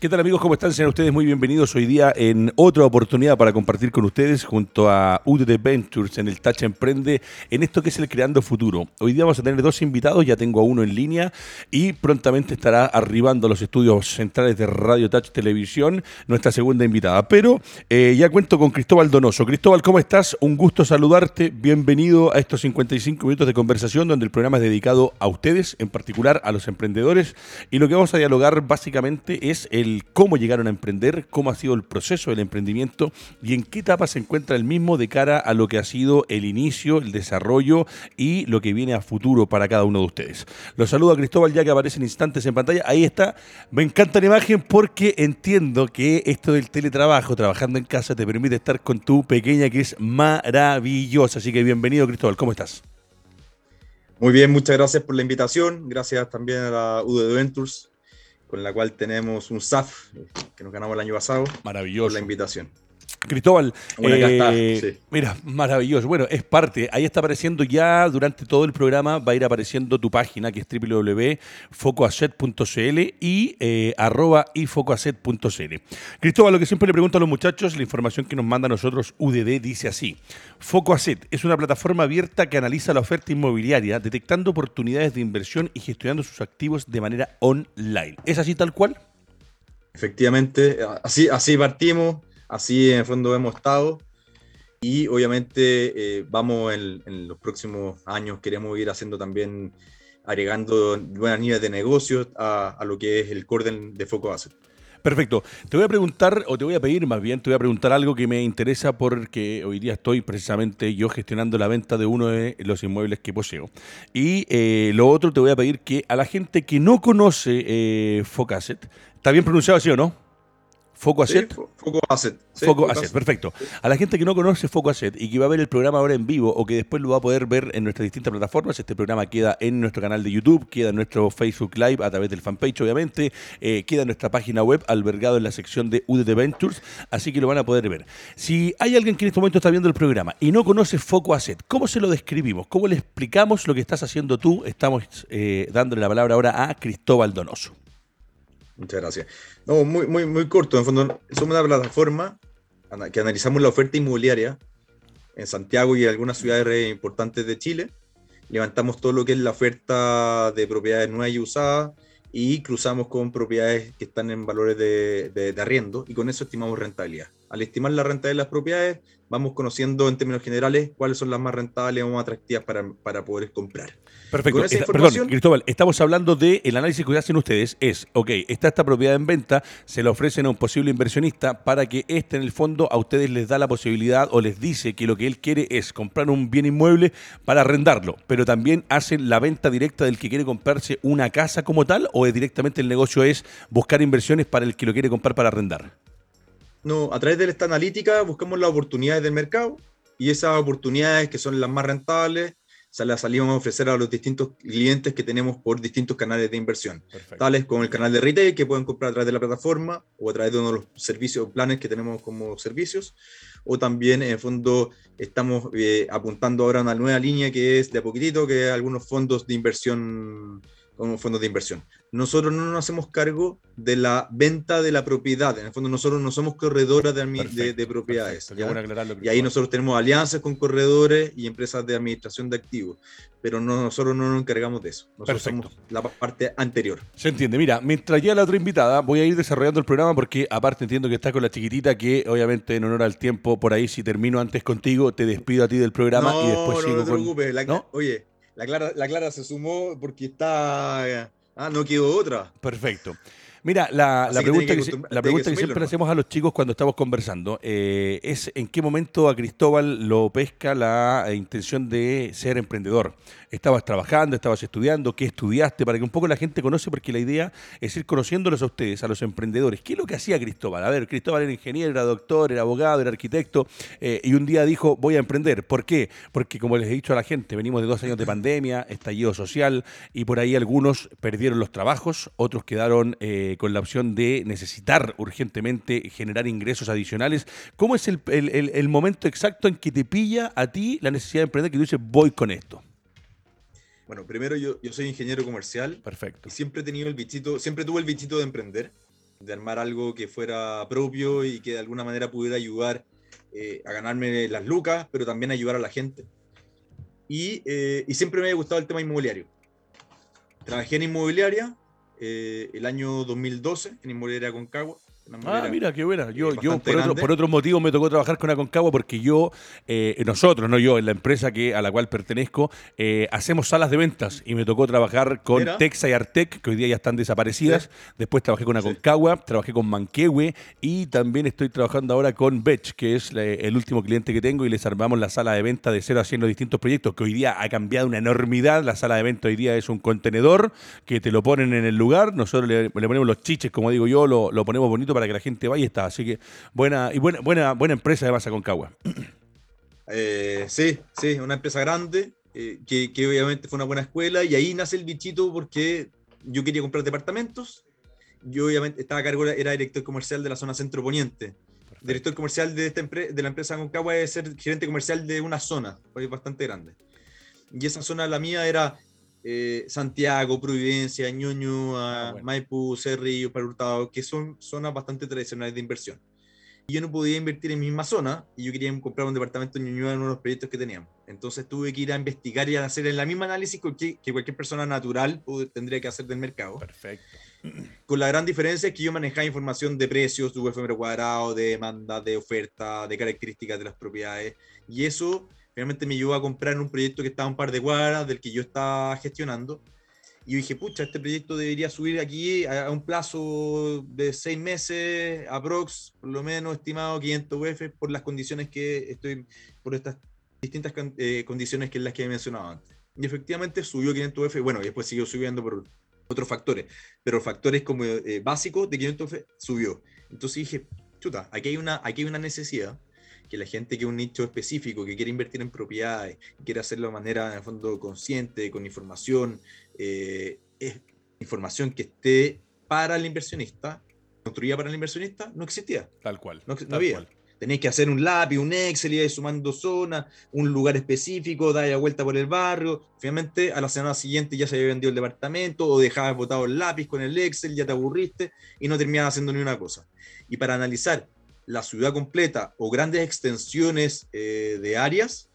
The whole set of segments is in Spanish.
¿Qué tal amigos? ¿Cómo están? Sean ustedes muy bienvenidos hoy día en otra oportunidad para compartir con ustedes junto a UDT Ventures en el Tacha Emprende en esto que es el Creando Futuro. Hoy día vamos a tener dos invitados, ya tengo a uno en línea y prontamente estará arribando a los estudios centrales de Radio Touch Televisión nuestra segunda invitada. Pero eh, ya cuento con Cristóbal Donoso. Cristóbal, ¿cómo estás? Un gusto saludarte. Bienvenido a estos 55 minutos de conversación donde el programa es dedicado a ustedes, en particular a los emprendedores. Y lo que vamos a dialogar básicamente es el cómo llegaron a emprender, cómo ha sido el proceso del emprendimiento y en qué etapa se encuentra el mismo de cara a lo que ha sido el inicio, el desarrollo y lo que viene a futuro para cada uno de ustedes. Los saludo a Cristóbal ya que aparece en instantes en pantalla. Ahí está. Me encanta la imagen porque entiendo que esto del teletrabajo, trabajando en casa, te permite estar con tu pequeña que es maravillosa. Así que bienvenido Cristóbal, ¿cómo estás? Muy bien, muchas gracias por la invitación. Gracias también a la UD Ventures con la cual tenemos un SAF que nos ganamos el año pasado. Maravilloso. Por la invitación. Cristóbal, eh, mira, maravilloso. Bueno, es parte. Ahí está apareciendo ya durante todo el programa, va a ir apareciendo tu página que es www.focoaset.cl y eh, arroba ifocoaset.cl. Cristóbal, lo que siempre le pregunto a los muchachos, la información que nos manda a nosotros UDD dice así. Focoaset es una plataforma abierta que analiza la oferta inmobiliaria, detectando oportunidades de inversión y gestionando sus activos de manera online. ¿Es así tal cual? Efectivamente, así, así partimos Así en el fondo hemos estado y obviamente eh, vamos en, los próximos años, queremos ir haciendo también, agregando buenas líneas de negocios a, lo que es el core de Foco. Perfecto. Te voy a preguntar, o te voy a pedir más bien, te voy a preguntar algo que me interesa porque hoy día estoy precisamente yo gestionando la venta de uno de los inmuebles que poseo. Y eh, lo otro te voy a pedir que a la gente que no conoce eh, Focasset, ¿está bien pronunciado así o no? Foco Asset. Foco Asset. Foco, Asset, perfecto. A la gente que no conoce Foco Asset y que va a ver el programa ahora en vivo o que después lo va a poder ver en nuestras distintas plataformas, este programa queda en nuestro canal de YouTube, queda en nuestro Facebook Live a través del fanpage, obviamente, eh, queda en nuestra página web, albergado en la sección de UDT Ventures, así que lo van a poder ver. Si hay alguien que en este momento está viendo el programa y no conoce Foco Asset, ¿cómo se lo describimos? ¿Cómo le explicamos lo que estás haciendo tú? Estamos eh, dándole la palabra ahora a Cristóbal Donoso. Muchas gracias. No, muy, muy, muy corto. En fondo, somos una plataforma que analizamos la oferta inmobiliaria en Santiago y en algunas ciudades importantes de Chile. Levantamos todo lo que es la oferta de propiedades nuevas y usadas y cruzamos con propiedades que están en valores de, de arriendo y con eso estimamos rentabilidad. Al estimar la renta de las propiedades, vamos conociendo en términos generales cuáles son las más rentables o más atractivas para, para poder comprar. Perfecto. Perdón, Cristóbal, estamos hablando del el análisis que hacen ustedes. Es, ok, está esta propiedad en venta, se la ofrecen a un posible inversionista para que este en el fondo a ustedes les da la posibilidad o les dice que lo que él quiere es comprar un bien inmueble para arrendarlo, pero también hacen la venta directa del que quiere comprarse una casa como tal o directamente el negocio es buscar inversiones para el que lo quiere comprar para arrendar. No, a través de esta analítica buscamos las oportunidades del mercado y esas oportunidades que son las más rentables se las salimos a ofrecer a los distintos clientes que tenemos por distintos canales de inversión, tales como el canal de retail que pueden comprar a través de la plataforma o a través de uno de los servicios o planes que tenemos como servicios, o también en el fondo estamos eh, apuntando ahora a una nueva línea que es de a poquitito, que es algunos fondos de inversión como fondos de inversión. Nosotros no nos hacemos cargo de la venta de la propiedad. En el fondo, nosotros no somos corredores de, de, propiedades. y ahí nosotros tenemos alianzas con corredores y empresas de administración de activos. Pero nosotros no nos encargamos de eso. Nosotros somos la parte anterior. Se entiende. Mira, mientras ya la otra invitada, voy a ir desarrollando el programa porque, aparte, entiendo que está con la chiquitita que, obviamente, en honor al tiempo, por ahí, si termino antes contigo, te despido a ti del programa y después sigo no te preocupes. Oye la Clara, la Clara se sumó porque está. Ah, no quedó otra. Perfecto. Mira, la, pregunta, que, la pregunta que, siempre le hacemos a los chicos cuando estamos conversando eh, es en qué momento a Cristóbal lo pesca la intención de ser emprendedor estabas trabajando, estabas estudiando, qué estudiaste, para que un poco la gente conoce, porque la idea es ir conociéndolos a ustedes, a los emprendedores. ¿Qué es lo que hacía Cristóbal? A ver, Cristóbal era ingeniero, era doctor, era abogado, era arquitecto, eh, y un día dijo, voy a emprender. ¿Por qué? Porque como les he dicho a la gente, venimos de dos años de pandemia, estallido social, y por ahí algunos perdieron los trabajos, otros quedaron eh, con la opción de necesitar urgentemente generar ingresos adicionales. ¿Cómo es el, el momento exacto en que te pilla a ti la necesidad de emprender, que tú dices, voy con esto? Bueno, primero yo, yo soy ingeniero comercial. Perfecto. Y siempre he tenido el bichito, siempre tuve el bichito de emprender. de armar algo que fuera propio y que de alguna manera pudiera ayudar eh, a ganarme las lucas, pero también ayudar a la gente. Y, eh, y siempre me ha gustado el tema inmobiliario. Trabajé en inmobiliaria eh, el año 2012, en Inmobiliaria Concagua, Ah, mira, qué buena. Yo, yo por, otro, por otros motivos me tocó trabajar con Aconcagua porque yo, eh, nosotros, no yo, en la empresa que, a la cual pertenezco, eh, hacemos salas de ventas y me tocó trabajar con Texa y Artec, que hoy día ya están desaparecidas. Después trabajé con Aconcagua, trabajé con Manquehue y también estoy trabajando ahora con Bech, que es el último cliente que tengo y les armamos la sala de venta de cero a 100 los distintos proyectos, que hoy día ha cambiado una enormidad. La sala de venta hoy día es un contenedor que te lo ponen en el lugar, nosotros le, ponemos los chiches, como digo yo, lo, lo ponemos bonito para que la gente vaya y está. Así que buena y buena, buena, buena empresa de Masa Concagua. Eh, sí, sí, una empresa grande, eh, que, que, obviamente fue una buena escuela, y ahí nace el bichito porque yo quería comprar departamentos. Yo obviamente estaba a cargo, era director comercial de la zona centro poniente. Director comercial de, esta de la empresa Concagua es ser gerente comercial de una zona, bastante grande. Y esa zona, la mía, era eh, Santiago, Providencia, Ñuñoa, ah, Maipú, Cerrillo, Hurtado, que son zonas bastante tradicionales de inversión. Y yo no podía invertir en mi misma zona y yo quería comprar un departamento en Ñuñoa en uno de los proyectos que teníamos. Entonces tuve que ir a investigar y a hacer el mismo análisis que, que cualquier persona natural tendría que hacer del mercado. Perfecto. Con la gran diferencia es que yo manejaba información de precios, de UF cuadrado, de demanda, de oferta, de características de las propiedades. Y eso finalmente me llevó a comprar en un proyecto que estaba un par de cuadras del que yo estaba gestionando. Y yo dije, pucha, este proyecto debería subir aquí a, un plazo de seis meses, aprox, por lo menos estimado 500 UF, por las condiciones que estoy, por estas distintas eh, condiciones que las que he mencionado antes. Y efectivamente subió 500 UF, bueno, y después siguió subiendo por otros factores, pero factores como eh, básicos de 500 UF subió. Entonces dije, chuta, aquí hay una, aquí hay una necesidad que la gente que es un nicho específico, que quiere invertir en propiedades, quiere hacerlo de manera, en el fondo, consciente, con información, eh, es información que esté para el inversionista, construida para el inversionista, no existía. Tal cual. No, había. Tenéis que hacer un lápiz, un Excel, y sumando zonas, un lugar específico, dar vuelta por el barrio. Finalmente, a la semana siguiente ya se había vendido el departamento, o dejabas botado el lápiz con el Excel, ya te aburriste y no terminabas haciendo ni una cosa. Y para analizar la ciudad completa o grandes extensiones eh, de áreas,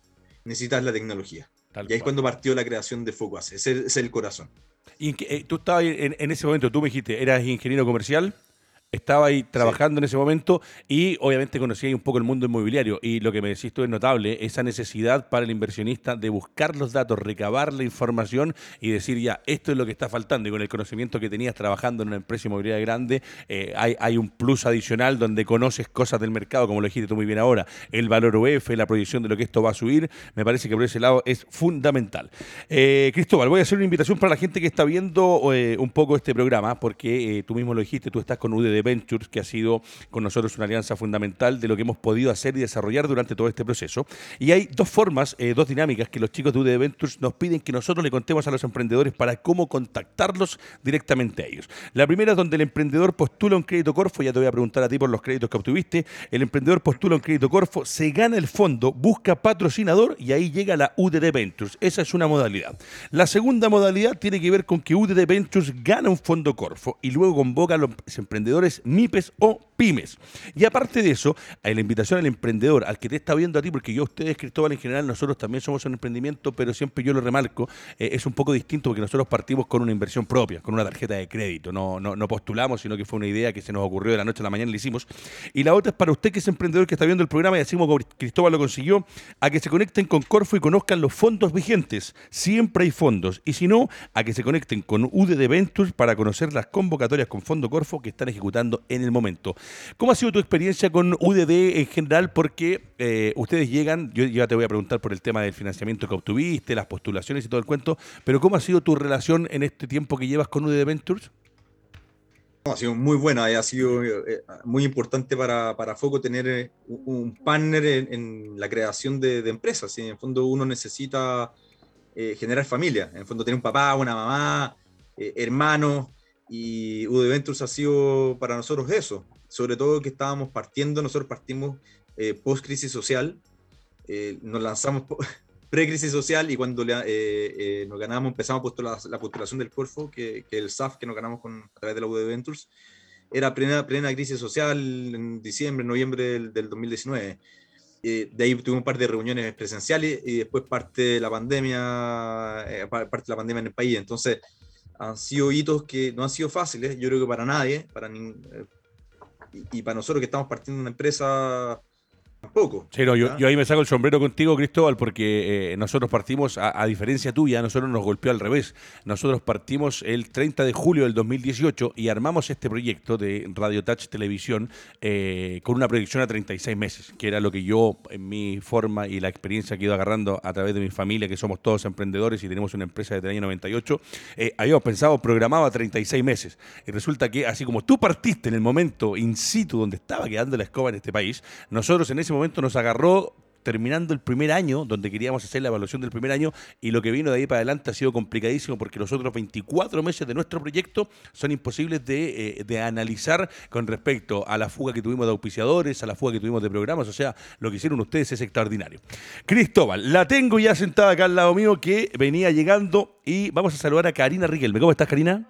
necesitas la tecnología. y ahí es cuando partió la creación de Focus. Ese es el corazón. Y eh, tú estabas en, en, ese momento, tú me dijiste, eras ingeniero comercial estaba ahí trabajando en ese momento y obviamente conocía un poco el mundo inmobiliario. Y lo que me decís tú es notable, esa necesidad para el inversionista de buscar los datos, recabar la información y decir ya, esto es lo que está faltando. Y con el conocimiento que tenías trabajando en una empresa inmobiliaria grande, eh, hay, hay, un plus adicional donde conoces cosas del mercado, como lo dijiste tú muy bien ahora, el valor UF, la proyección de lo que esto va a subir. Me parece que por ese lado es fundamental. Eh, Cristóbal, voy a hacer una invitación para la gente que está viendo eh, un poco este programa, porque tú mismo lo dijiste, tú estás con UDD Ventures, que ha sido con nosotros una alianza fundamental de lo que hemos podido hacer y desarrollar durante todo este proceso. Y hay dos formas, eh, dos dinámicas que los chicos de UD Ventures nos piden que nosotros le contemos a los emprendedores para cómo contactarlos directamente a ellos. La primera es donde el emprendedor postula un crédito Corfo, ya te voy a preguntar a ti por los créditos que obtuviste. El emprendedor postula un crédito Corfo, se gana el fondo, busca patrocinador y ahí llega la UDD Ventures. Esa es una modalidad. La segunda modalidad tiene que ver con que UDD Ventures gana un fondo Corfo y luego convoca a los emprendedores MIPES o pymes. Y aparte de eso, la invitación al emprendedor, al que te está viendo a ti, porque yo, ustedes, Cristóbal, en general, nosotros también somos un emprendimiento, pero siempre yo lo remarco, eh, es un poco distinto porque nosotros partimos con una inversión propia, con una tarjeta de crédito, no, no, no postulamos, sino que fue una idea que se nos ocurrió de la noche a la mañana y la hicimos. Y la otra es para usted que es emprendedor que está viendo el programa y así como Cristóbal lo consiguió, a que se conecten con Corfo y conozcan los fondos vigentes. Siempre hay fondos. Y si no, a que se conecten con UDD Ventures para conocer las convocatorias con Fondo Corfo que están ejecutando en el momento. ¿Cómo ha sido tu experiencia con UDD en general? Porque eh, ustedes llegan, yo ya te voy a preguntar por el tema del financiamiento que obtuviste, las postulaciones y todo el cuento, pero ¿cómo ha sido tu relación en este tiempo que llevas con UDD Ventures? ha sido muy buena, ha sido eh, muy importante para, para Foco tener eh, un partner en, la creación de, empresas. En el fondo uno necesita generar familia, en el fondo tener un papá, una mamá, hermanos, y UD Ventures ha sido para nosotros eso, sobre todo que estábamos partiendo, nosotros partimos eh, post-crisis social, eh, nos lanzamos pre-crisis social y cuando eh, nos ganamos, empezamos a postular la postulación del Corfo, que, que el SAF que nos ganamos con, a través de la UD Ventures, era plena, plena crisis social en diciembre, noviembre del, del 2019. Eh, de ahí tuvimos un par de reuniones presenciales y después parte de la pandemia, eh, parte de la pandemia en el país. Entonces, han sido hitos que no han sido fáciles, yo creo que para nadie, para y, y, para nosotros que estamos partiendo de una empresa Tampoco. Sí, yo, ahí me saco el sombrero contigo, Cristóbal, porque eh, nosotros partimos, a, diferencia tuya, nosotros nos golpeó al revés. Nosotros partimos el 30 de julio del 2018 y armamos este proyecto de Radio Touch Televisión eh, con una proyección a 36 meses, que era lo que yo, en mi forma y la experiencia que he ido agarrando a través de mi familia, que somos todos emprendedores y tenemos una empresa desde el año 98, eh, habíamos pensado, programado a 36 meses. Y resulta que, así como tú partiste en el momento in situ donde estaba quedando la escoba en este país, nosotros en ese momento nos agarró terminando el primer año, donde queríamos hacer la evaluación del primer año, y lo que vino de ahí para adelante ha sido complicadísimo porque los otros 24 meses de nuestro proyecto son imposibles de, eh, de, analizar con respecto a la fuga que tuvimos de auspiciadores, a la fuga que tuvimos de programas, o sea, lo que hicieron ustedes es extraordinario. Cristóbal, la tengo ya sentada acá al lado mío que venía llegando y vamos a saludar a Karina Riquelme. ¿Cómo estás, Karina?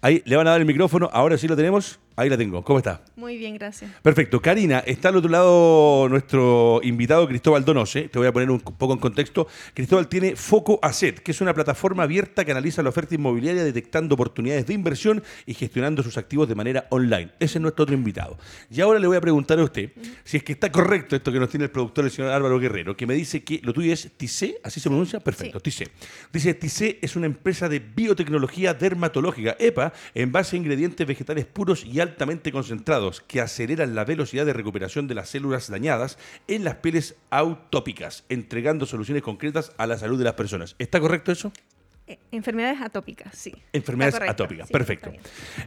Ahí le van a dar el micrófono, ahora sí lo tenemos. Ahí la tengo. ¿Cómo está? Muy bien, gracias. Perfecto. Karina, está al otro lado nuestro invitado Cristóbal Donose. Te voy a poner un poco en contexto. Cristóbal tiene Foco Asset, que es una plataforma abierta que analiza la oferta inmobiliaria detectando oportunidades de inversión y gestionando sus activos de manera online. Ese es nuestro otro invitado. Y ahora le voy a preguntar a usted si es que está correcto esto que nos tiene el productor, el señor Álvaro Guerrero, que me dice que lo tuyo es TICE, ¿así se pronuncia? Perfecto, TICE. Dice, TICE es una empresa de biotecnología dermatológica, EPA, en base a ingredientes vegetales puros y altamente concentrados que aceleran la velocidad de recuperación de las células dañadas en las pieles autópicas, entregando soluciones concretas a la salud de las personas. ¿Está correcto eso? Eh, enfermedades atópicas, sí. Enfermedades atópicas, perfecto.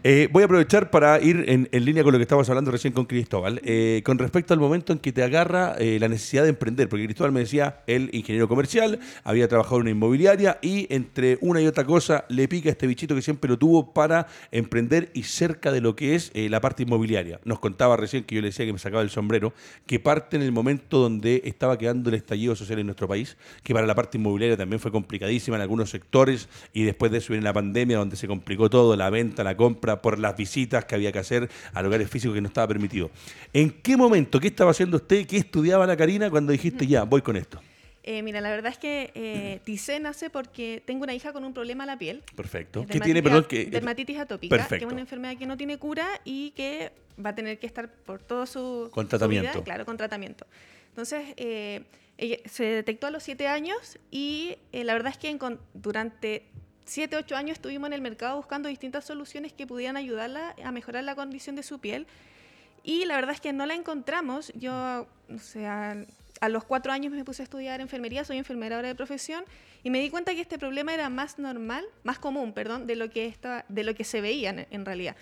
Eh, voy a aprovechar para ir en, línea con lo que estábamos hablando recién con Cristóbal, eh, con respecto al momento en que te agarra la necesidad de emprender, porque Cristóbal me decía, el ingeniero comercial, había trabajado en una inmobiliaria y entre una y otra cosa le pica este bichito que siempre lo tuvo para emprender y cerca de lo que es la parte inmobiliaria. Nos contaba recién que yo le decía que me sacaba el sombrero, que parte en el momento donde estaba quedando el estallido social en nuestro país, que para la parte inmobiliaria también fue complicadísima en algunos sectores y después de eso viene la pandemia donde se complicó todo, la venta, la compra, por las visitas que había que hacer a lugares físicos que no estaba permitido. ¿En qué momento, qué estaba haciendo usted, qué estudiaba la Karina cuando dijiste ya, voy con esto? Eh, mira, la verdad es que eh, TICE nace porque tengo una hija con un problema en la piel. Perfecto. ¿Qué tiene, perdón? Que, dermatitis atópica, que es una enfermedad que no tiene cura y que va a tener que estar por todo su... Con tratamiento. claro, con tratamiento. Entonces, eh, se detectó a los 7 años y eh, la verdad es que durante 7, 8 años estuvimos en el mercado buscando distintas soluciones que pudieran ayudarla a mejorar la condición de su piel. Y la verdad es que no la encontramos. Yo, o sea, a los 4 años me puse a estudiar enfermería, soy enfermera ahora de profesión, y me di cuenta que este problema era más normal, más común, perdón, de lo que, de lo que se veía en realidad.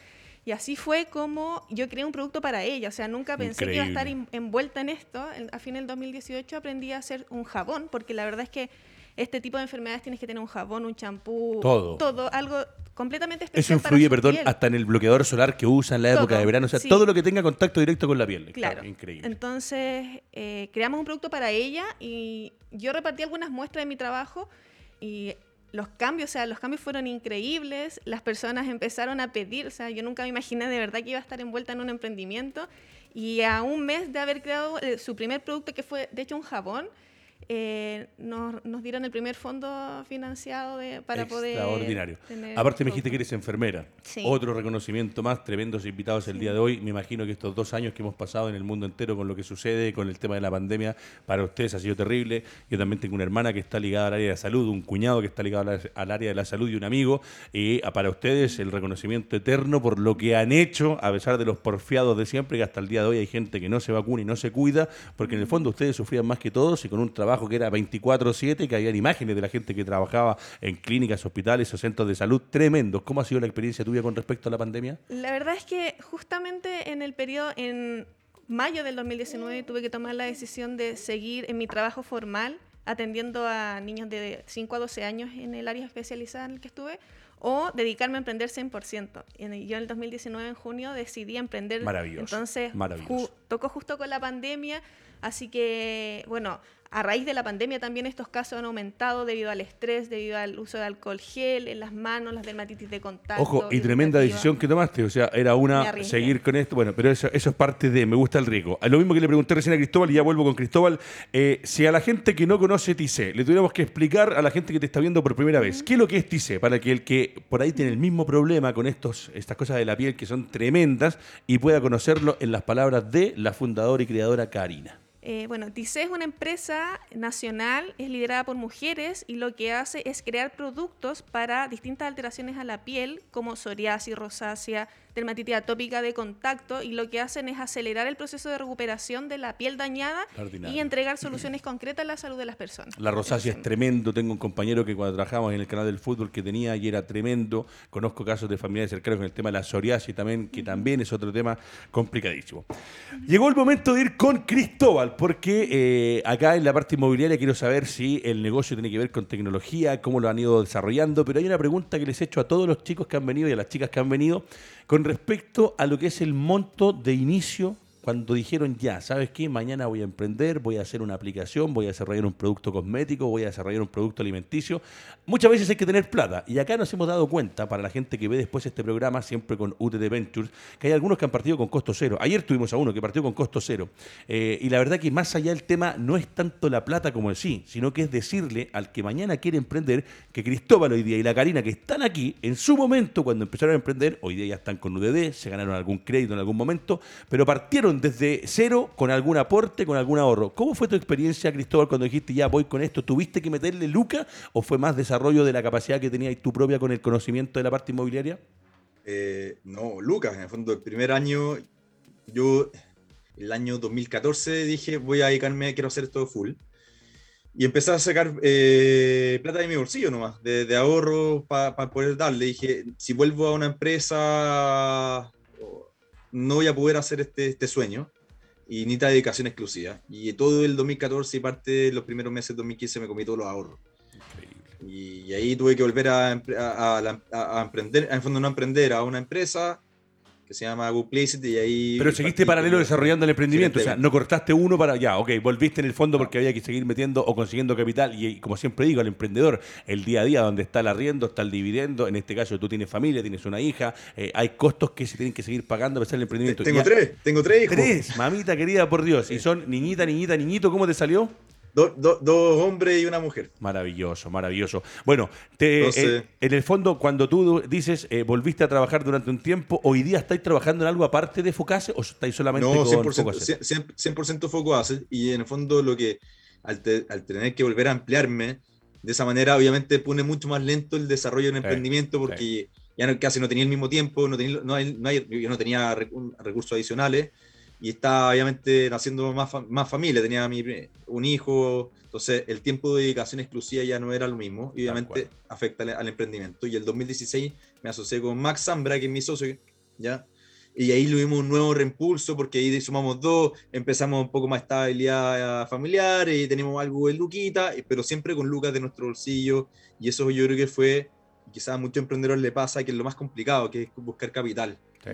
Y así fue como yo creé un producto para ella. O sea, nunca pensé que iba a estar envuelta en esto. A fin del 2018 aprendí a hacer un jabón, porque la verdad es que este tipo de enfermedades tienes que tener un jabón, un champú, todo. todo, algo completamente especial. Eso influye, perdón, hasta en el bloqueador solar que usa en la época de verano, o sea, todo lo que tenga contacto directo con la piel. Claro, increíble. Entonces, eh, creamos un producto para ella y yo repartí algunas muestras de mi trabajo y los cambios, o sea, los cambios fueron increíbles, las personas empezaron a pedir, o sea, yo nunca me imaginé de verdad que iba a estar envuelta en un emprendimiento y a un mes de haber creado eh, su primer producto, que fue de hecho un jabón, eh, nos, dieron el primer fondo financiado de, para poder. Extraordinario. Aparte, me dijiste que eres enfermera. Otro reconocimiento más, tremendos invitados el día de hoy. Me imagino que estos dos años que hemos pasado en el mundo entero con lo que sucede, con el tema de la pandemia, para ustedes ha sido terrible. Yo también tengo una hermana que está ligada al área de salud, un cuñado que está ligado al área de la salud y un amigo. Y para ustedes, el reconocimiento eterno por lo que han hecho, a pesar de los porfiados de siempre, que hasta el día de hoy hay gente que no se vacuna y no se cuida, porque en el fondo ustedes sufrían más que todos y con un trabajo que era 24/7, que habían imágenes de la gente que trabajaba en clínicas, hospitales o centros de salud tremendos. ¿Cómo ha sido la experiencia tuya con respecto a la pandemia? La verdad es que justamente en el periodo, en mayo del 2019, tuve que tomar la decisión de seguir en mi trabajo formal atendiendo a niños de 5 a 12 años en el área especializada en el que estuve, o dedicarme a emprender 100%. Y yo en el 2019, en junio, decidí emprender. Maravilloso. Entonces, tocó justo con la pandemia, así que, bueno, a raíz de la pandemia también estos casos han aumentado debido al estrés, debido al uso de alcohol gel en las manos, las dermatitis de contacto. Ojo, y tremenda decisión que tomaste, o sea, era una seguir con esto, bueno, pero eso, eso es parte de, me gusta el riesgo. Lo mismo que le pregunté recién a Cristóbal y ya vuelvo con Cristóbal, eh, si a la gente que no conoce TICE, le tuviéramos que explicar a la gente que te está viendo por primera vez, ¿qué es lo que es TICE? Para que el que por ahí tiene el mismo problema con estos, estas cosas de la piel que son tremendas y pueda conocerlo en las palabras de la fundadora y creadora Karina. Eh, bueno, TICE es una empresa nacional, es liderada por mujeres y lo que hace es crear productos para distintas alteraciones a la piel, como psoriasis, rosácea, dermatitis atópica de contacto y lo que hacen es acelerar el proceso de recuperación de la piel dañada y entregar soluciones concretas a la salud de las personas. La rosácea es tremendo. Tengo un compañero que cuando trabajamos en el canal del fútbol que tenía y era tremendo. Conozco casos de familiares cercanos con el tema de la psoriasis también, que también es otro tema complicadísimo. Llegó el momento de ir con Cristóbal, porque eh, acá en la parte inmobiliaria quiero saber si el negocio tiene que ver con tecnología, cómo lo han ido desarrollando, pero hay una pregunta que les he hecho a todos los chicos que han venido y a las chicas que han venido con respecto a lo que es el monto de inicio cuando dijeron ya, ¿sabes qué? Mañana voy a emprender, voy a hacer una aplicación, voy a desarrollar un producto cosmético, voy a desarrollar un producto alimenticio. Muchas veces hay que tener plata. Y acá nos hemos dado cuenta, para la gente que ve después este programa, siempre con UTD Ventures, que hay algunos que han partido con costo cero. Ayer tuvimos a uno que partió con costo cero. Eh, y la verdad que más allá del tema no es tanto la plata como el sí, sino que es decirle al que mañana quiere emprender que Cristóbal hoy día y la Karina que están aquí, en su momento, cuando empezaron a emprender, hoy día ya están con UDD, se ganaron algún crédito en algún momento, pero partieron desde cero con algún aporte, con algún ahorro. ¿Cómo fue tu experiencia, Cristóbal, cuando dijiste ya voy con esto? ¿Tuviste que meterle Luca o fue más desarrollo de la capacidad que tenías tú propia con el conocimiento de la parte inmobiliaria? Eh, no, Lucas, en el fondo, el primer año, yo, el año 2014, dije voy a dedicarme, quiero hacer esto full. Y empecé a sacar eh, plata de mi bolsillo nomás, de, ahorro para poder darle. Dije, si vuelvo a una empresa no voy a poder hacer este, este sueño y necesita dedicación exclusiva. Y todo el 2014 y parte de los primeros meses de 2015 me comí todos los ahorros. Y, ahí tuve que volver a, a, a, emprender, en fondo no emprender, a una empresa que se llama Google y ahí... Pero seguiste paralelo desarrollando el emprendimiento, o sea, no cortaste uno para... Ya, ok, volviste en el fondo porque había que seguir metiendo o consiguiendo capital y, como siempre digo, al emprendedor, el día a día donde está el arriendo, está el dividendo, en este caso tú tienes familia, tienes una hija, eh, hay costos que se tienen que seguir pagando a pesar del emprendimiento. Tengo tres, tengo tres hijos. Tres, mamita querida, por Dios. Y son niñita, niñita, niñito, ¿cómo te salió? Dos hombres y una mujer. Maravilloso, maravilloso. Bueno, eh, en el fondo, cuando tú dices eh, volviste a trabajar durante un tiempo, ¿hoy día estáis trabajando en algo aparte de Focase o estáis solamente no, 100%, 100%, Focase. Y en el fondo, lo que al, tener que volver a ampliarme, de esa manera, obviamente pone mucho más lento el desarrollo de un emprendimiento porque ya no, casi no tenía el mismo tiempo, no tenía, no yo no tenía recursos adicionales y estaba obviamente naciendo más, más familia, tenía mi, un hijo, entonces el tiempo de dedicación exclusiva ya no era lo mismo y obviamente afecta al, emprendimiento. Y el 2016 me asocié con Max Zambra, que es mi socio, ¿ya? Y ahí tuvimos un nuevo reimpulso porque ahí sumamos dos, empezamos un poco más estabilidad familiar y tenemos algo de Luquita, pero siempre con Lucas de nuestro bolsillo. Y eso yo creo que fue, quizás a muchos emprendedores le pasa, que es lo más complicado, que es buscar capital. Sí,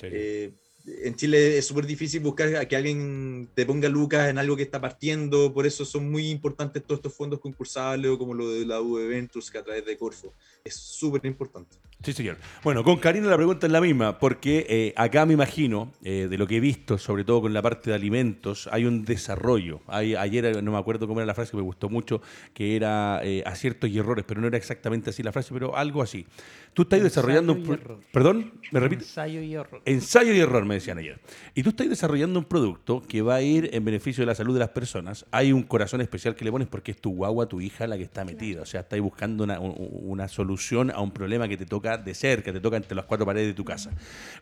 sí. Eh, en Chile es súper difícil buscar a que alguien te ponga lucas en algo que está partiendo, por eso son muy importantes todos estos fondos concursables como lo de la U Ventures que a través de Corfo. Es súper importante. Sí, señor. Bueno, con Karina la pregunta es la misma, porque eh, acá me imagino, eh, de lo que he visto, sobre todo con la parte de alimentos, hay un desarrollo. Hay, ayer no me acuerdo cómo era la frase, que me gustó mucho, que era eh, aciertos y errores, pero no era exactamente así la frase, pero algo así. Tú estás desarrollando un... Perdón, ¿me repito? Ensayo y error. Ensayo y error, me decían ayer. Y tú estás desarrollando un producto que va a ir en beneficio de la salud de las personas. Hay un corazón especial que le pones porque es tu guagua, tu hija, la que está metida. O sea, estás buscando una, una solución a un problema que te toca de cerca, te toca entre las cuatro paredes de tu casa.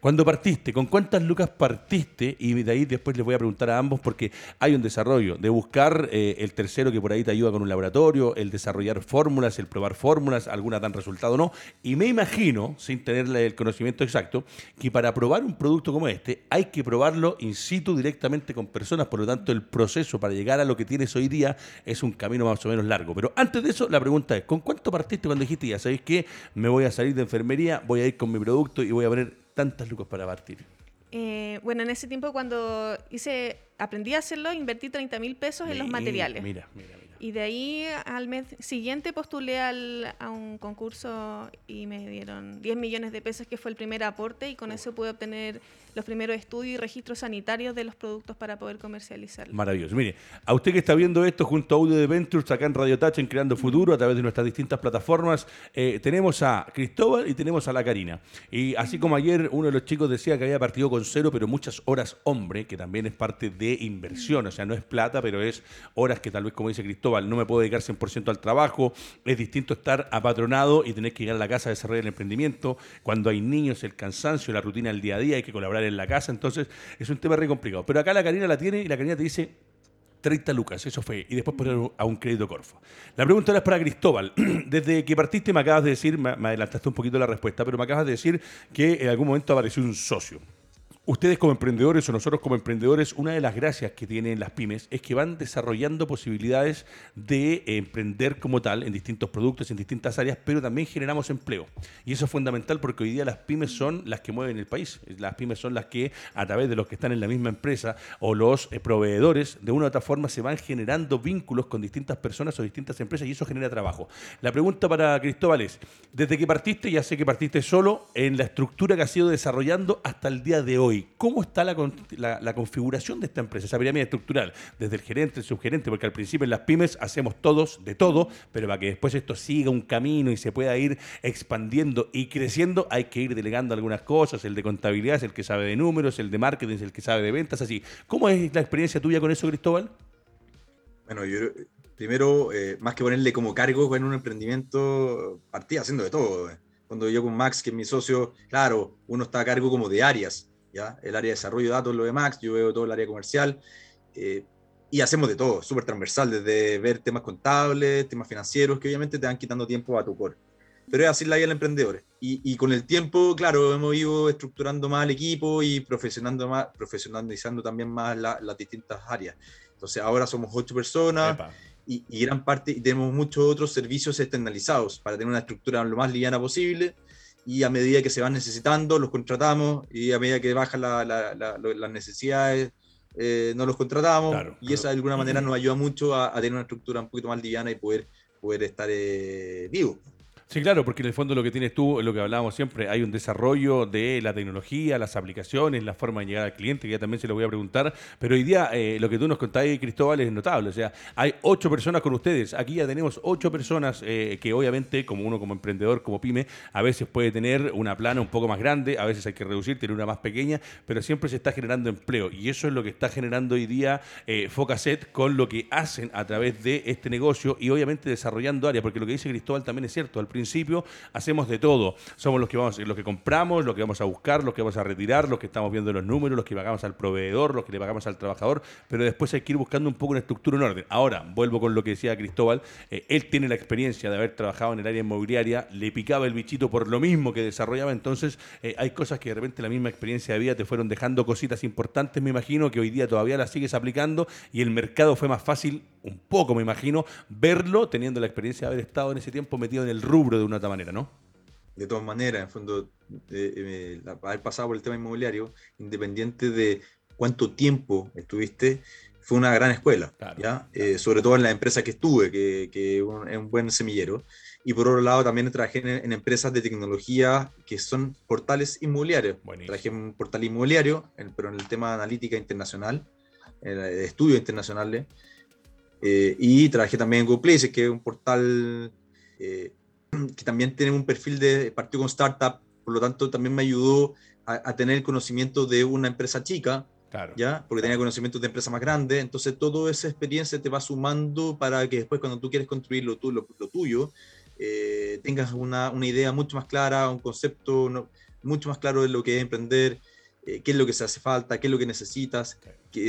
Cuando partiste, ¿con cuántas lucas partiste? Y de ahí después les voy a preguntar a ambos porque hay un desarrollo de buscar eh, el tercero que por ahí te ayuda con un laboratorio, el desarrollar fórmulas, el probar fórmulas, algunas dan resultado o no. Y me imagino, sin tener el conocimiento exacto, que para probar un producto como este hay que probarlo in situ directamente con personas, por lo tanto el proceso para llegar a lo que tienes hoy día es un camino más o menos largo. Pero antes de eso, la pregunta es, ¿con cuánto partiste cuando dijiste, ya sabéis que me voy a salir de enfermería, voy a ir con mi producto y voy a poner tantas lucas para partir? Eh, bueno, en ese tiempo cuando hice, aprendí a hacerlo, invertí 30 mil pesos en los materiales. Mira, mira, mira. Y de ahí al mes siguiente postulé al, a un concurso y me dieron 10 millones de pesos, que fue el primer aporte, y con eso pude obtener los primeros estudios y registros sanitarios de los productos para poder comercializarlos. Maravilloso. Mire, a usted que está viendo esto junto a Audio de Ventures acá en Radio Touch en Creando Futuro a través de nuestras distintas plataformas, eh, tenemos a Cristóbal y tenemos a la Karina. Y así como ayer uno de los chicos decía que había partido con cero, pero muchas horas hombre, que también es parte de inversión, o sea, no es plata, pero es horas que tal vez, como dice Cristóbal, no me puedo dedicar 100% al trabajo, es distinto estar apatronado y tener que llegar a la casa a desarrollar el emprendimiento, cuando hay niños, el cansancio, la rutina del día a día, hay que colaborar en la casa, entonces es un tema re complicado. Pero acá la Karina la tiene y la Karina te dice 30 lucas, eso fue, y después poner a un crédito Corfo. La pregunta ahora es para Cristóbal. Desde que partiste me acabas de decir, me adelantaste un poquito la respuesta, pero me acabas de decir que en algún momento apareció un socio. Ustedes como emprendedores o nosotros como emprendedores, una de las gracias que tienen las pymes es que van desarrollando posibilidades de emprender como tal en distintos productos, en distintas áreas, pero también generamos empleo. Y eso es fundamental porque hoy día las pymes son las que mueven el país. Las pymes son las que a través de los que están en la misma empresa o los eh, proveedores, de una u otra forma se van generando vínculos con distintas personas o distintas empresas y eso genera trabajo. La pregunta para Cristóbal es, desde que partiste, ya sé que partiste solo, en la estructura que has ido desarrollando hasta el día de hoy, ¿cómo está la, configuración de esta empresa, esa pirámide estructural? Desde el gerente, el subgerente, porque al principio en las pymes hacemos todos de todo, pero para que después esto siga un camino y se pueda ir expandiendo y creciendo, hay que ir delegando algunas cosas. El de contabilidad es el que sabe de números, el de marketing es el que sabe de ventas, así. ¿Cómo es la experiencia tuya con eso, Cristóbal? Bueno, yo primero, eh, más que ponerle como cargo en un emprendimiento, partí haciendo de todo. Cuando yo con Max, que es mi socio, claro, uno está a cargo como de áreas. El área de desarrollo de datos lo de Max, yo veo todo el área comercial, eh, y hacemos de todo, súper transversal, desde ver temas contables, temas financieros, que obviamente te van quitando tiempo a tu core. Pero es así la vida del emprendedor. Y, y, con el tiempo, claro, hemos ido estructurando más el equipo y profesionando más, profesionalizando también más las distintas áreas. Entonces ahora somos ocho personas y, y, gran parte, y tenemos muchos otros servicios externalizados para tener una estructura lo más liviana posible y a medida que se van necesitando, los contratamos y a medida que bajan las necesidades, eh, no los contratamos y eso de alguna manera nos ayuda mucho a, tener una estructura un poquito más liviana y poder, poder estar eh, vivo. Sí, claro, porque en el fondo lo que tienes tú, lo que hablábamos siempre, hay un desarrollo de la tecnología, las aplicaciones, la forma de llegar al cliente, que ya también se lo voy a preguntar, pero hoy día eh, lo que tú nos contáis, Cristóbal, es notable, o sea, hay ocho personas con ustedes, aquí ya tenemos ocho personas eh, que obviamente, como uno como emprendedor, como pyme, a veces puede tener una plana un poco más grande, a veces hay que reducir, tener una más pequeña, pero siempre se está generando empleo y eso es lo que está generando hoy día eh, Focaset con lo que hacen a través de este negocio y obviamente desarrollando áreas, porque lo que dice Cristóbal también es cierto, principio hacemos de todo. Somos los que vamos, los que compramos, los que vamos a buscar, los que vamos a retirar, los que estamos viendo los números, los que pagamos al proveedor, los que le pagamos al trabajador, pero después hay que ir buscando un poco una estructura en orden. Ahora, vuelvo con lo que decía Cristóbal, eh, él tiene la experiencia de haber trabajado en el área inmobiliaria, le picaba el bichito por lo mismo que desarrollaba, entonces eh, hay cosas que de repente la misma experiencia de vida te fueron dejando cositas importantes, me imagino, que hoy día todavía las sigues aplicando y el mercado fue más fácil un poco, me imagino, verlo teniendo la experiencia de haber estado en ese tiempo metido en el rubro de una otra manera, ¿no? De todas maneras, en fondo, eh, eh, haber pasado por el tema inmobiliario, independiente de cuánto tiempo estuviste, fue una gran escuela, ¿ya? Eh, sobre todo en la empresa que estuve, que, que es un buen semillero. Y por otro lado, también trabajé en, empresas de tecnología que son portales inmobiliarios. Trabajé en un portal inmobiliario, pero en el tema de analítica internacional, de estudios internacionales. Eh, y trabajé también en Google Places, que es un portal eh, que también tiene un perfil de partido con startup, por lo tanto también me ayudó a, tener el conocimiento de una empresa chica, ¿ya? porque tenía conocimientos de empresas más grandes, entonces toda esa experiencia te va sumando para que después cuando tú quieres construir lo, lo, tuyo, eh, tengas una, una, idea mucho más clara, un concepto mucho más claro de lo que es emprender, qué es lo que se hace falta, qué es lo que necesitas,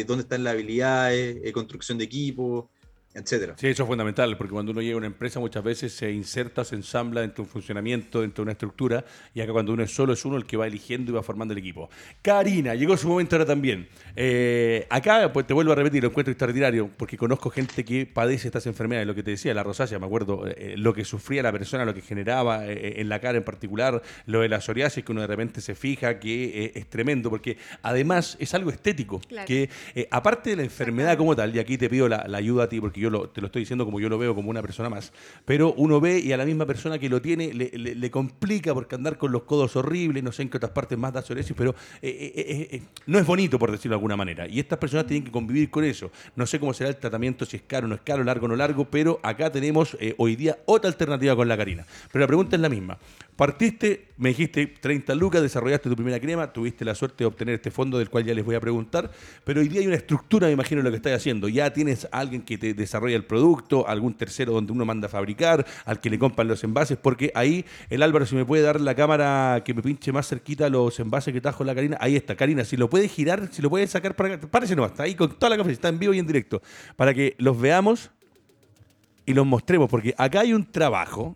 dónde están las habilidades, construcción de equipo, etcétera. Sí, eso es fundamental, porque cuando uno llega a una empresa muchas veces se inserta, se ensambla dentro de un funcionamiento, dentro de una estructura, y acá cuando uno es solo es uno el que va eligiendo y va formando el equipo. Karina, llegó su momento ahora también. Eh, acá, pues te vuelvo a repetir, lo encuentro extraordinario, porque conozco gente que padece estas enfermedades, lo que te decía, la rosácea, me acuerdo, eh, lo que sufría la persona, lo que generaba eh, en la cara en particular, lo de la psoriasis, que uno de repente se fija que es tremendo, porque además es algo estético, que aparte de la enfermedad como tal, y aquí te pido la, la ayuda a ti, porque yo te lo estoy diciendo como yo lo veo, como una persona más, pero uno ve y a la misma persona que lo tiene le, complica porque andar con los codos horribles, no sé en qué otras partes más da psoriasis, pero eh, eh, eh, no es bonito, por decirlo de alguna manera. Y estas personas tienen que convivir con eso. No sé cómo será el tratamiento, si es caro no es caro, largo no largo, pero acá tenemos hoy día otra alternativa con la Karina. Pero la pregunta es la misma. Partiste, me dijiste 30 lucas, desarrollaste tu primera crema, tuviste la suerte de obtener este fondo del cual ya les voy a preguntar, pero hoy día hay una estructura, me imagino, lo que estás haciendo. Ya tienes a alguien que te desarrolla el producto, algún tercero donde uno manda a fabricar, al que le compran los envases, porque ahí el Álvaro, si me puede dar la cámara que me pinche más cerquita los envases que trajo la Karina, ahí está, Karina, si lo puede girar, si lo puede sacar para acá, párese nomás, está ahí con toda la café, está en vivo y en directo, para que los veamos y los mostremos, porque acá hay un trabajo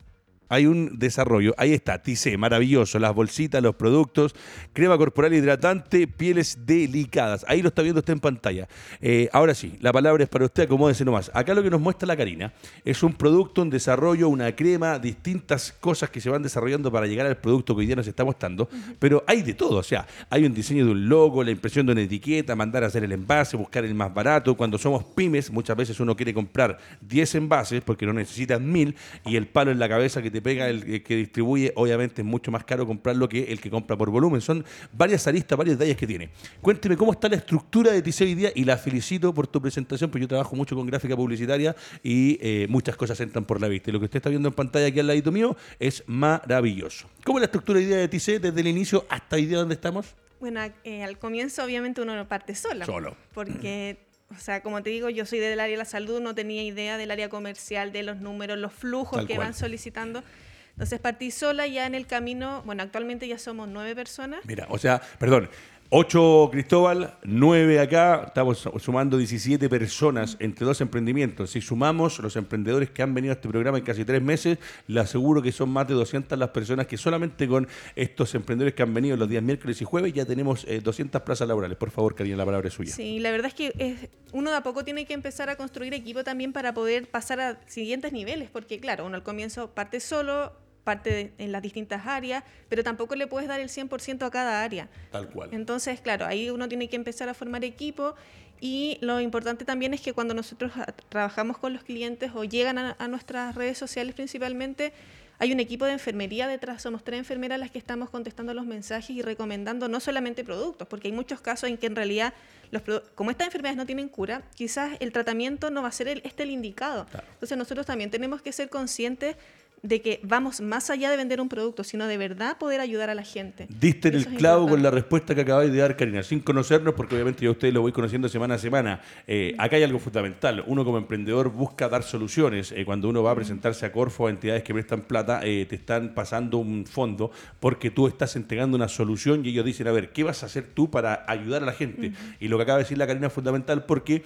hay un desarrollo. Ahí está, Ticé, maravilloso. Las bolsitas, los productos, crema corporal hidratante, pieles delicadas. Ahí lo está viendo usted en pantalla. Eh, ahora sí, la palabra es para usted, acomódese nomás. Acá lo que nos muestra la Karina es un producto en desarrollo, una crema, distintas cosas que se van desarrollando para llegar al producto que hoy día nos está mostrando. Pero hay de todo, o sea, hay un diseño de un logo, la impresión de una etiqueta, mandar a hacer el envase, buscar el más barato. Cuando somos pymes, muchas veces uno quiere comprar 10 envases porque no necesitas mil y el palo en la cabeza que te pega el, que distribuye, obviamente es mucho más caro comprarlo que el que compra por volumen. Son varias aristas, varios detalles que tiene. Cuénteme cómo está la estructura de TC hoy día y la felicito por tu presentación, porque yo trabajo mucho con gráfica publicitaria y eh, muchas cosas entran por la vista. Y lo que usted está viendo en pantalla aquí al ladito mío es maravilloso. ¿Cómo es la estructura hoy día de TC desde el inicio hasta hoy día donde estamos? Bueno, eh, al comienzo obviamente uno no parte sola. Solo. Porque o sea, como te digo, yo soy del área de la salud, no tenía idea del área comercial, de los números, los flujos que van solicitando. Entonces partí sola ya en el camino, bueno, actualmente ya somos nueve personas. Mira, o sea, perdón, 8 Cristóbal, 9 acá, estamos sumando 17 personas entre dos emprendimientos. Si sumamos los emprendedores que han venido a este programa en casi tres meses, le aseguro que son más de 200 las personas que solamente con estos emprendedores que han venido los días miércoles y jueves ya tenemos 200 eh, plazas laborales. Por favor, Karina, la palabra es suya. Sí, la verdad es que uno de a poco tiene que empezar a construir equipo también para poder pasar a siguientes niveles, porque claro, uno al comienzo parte solo, parte en las distintas áreas, pero tampoco le puedes dar el 100% a cada área. Tal cual. Entonces, claro, ahí uno tiene que empezar a formar equipo y lo importante también es que cuando nosotros trabajamos con los clientes o llegan a, nuestras redes sociales principalmente, hay un equipo de enfermería detrás, somos tres enfermeras las que estamos contestando los mensajes y recomendando no solamente productos, porque hay muchos casos en que en realidad, los como estas enfermedades no tienen cura, quizás el tratamiento no va a ser el, este el indicado. Entonces nosotros también tenemos que ser conscientes de que vamos más allá de vender un producto, sino de verdad poder ayudar a la gente. Diste en el clavo con la respuesta que acabáis de dar, Karina, sin conocernos, porque obviamente yo a ustedes lo voy conociendo semana a semana. Eh, acá hay algo fundamental. Uno como emprendedor busca dar soluciones. Eh, cuando uno va a presentarse a Corfo, a entidades que prestan plata, eh, te están pasando un fondo porque tú estás entregando una solución y ellos dicen, a ver, ¿qué vas a hacer tú para ayudar a la gente? Y lo que acaba de decir la Karina es fundamental porque,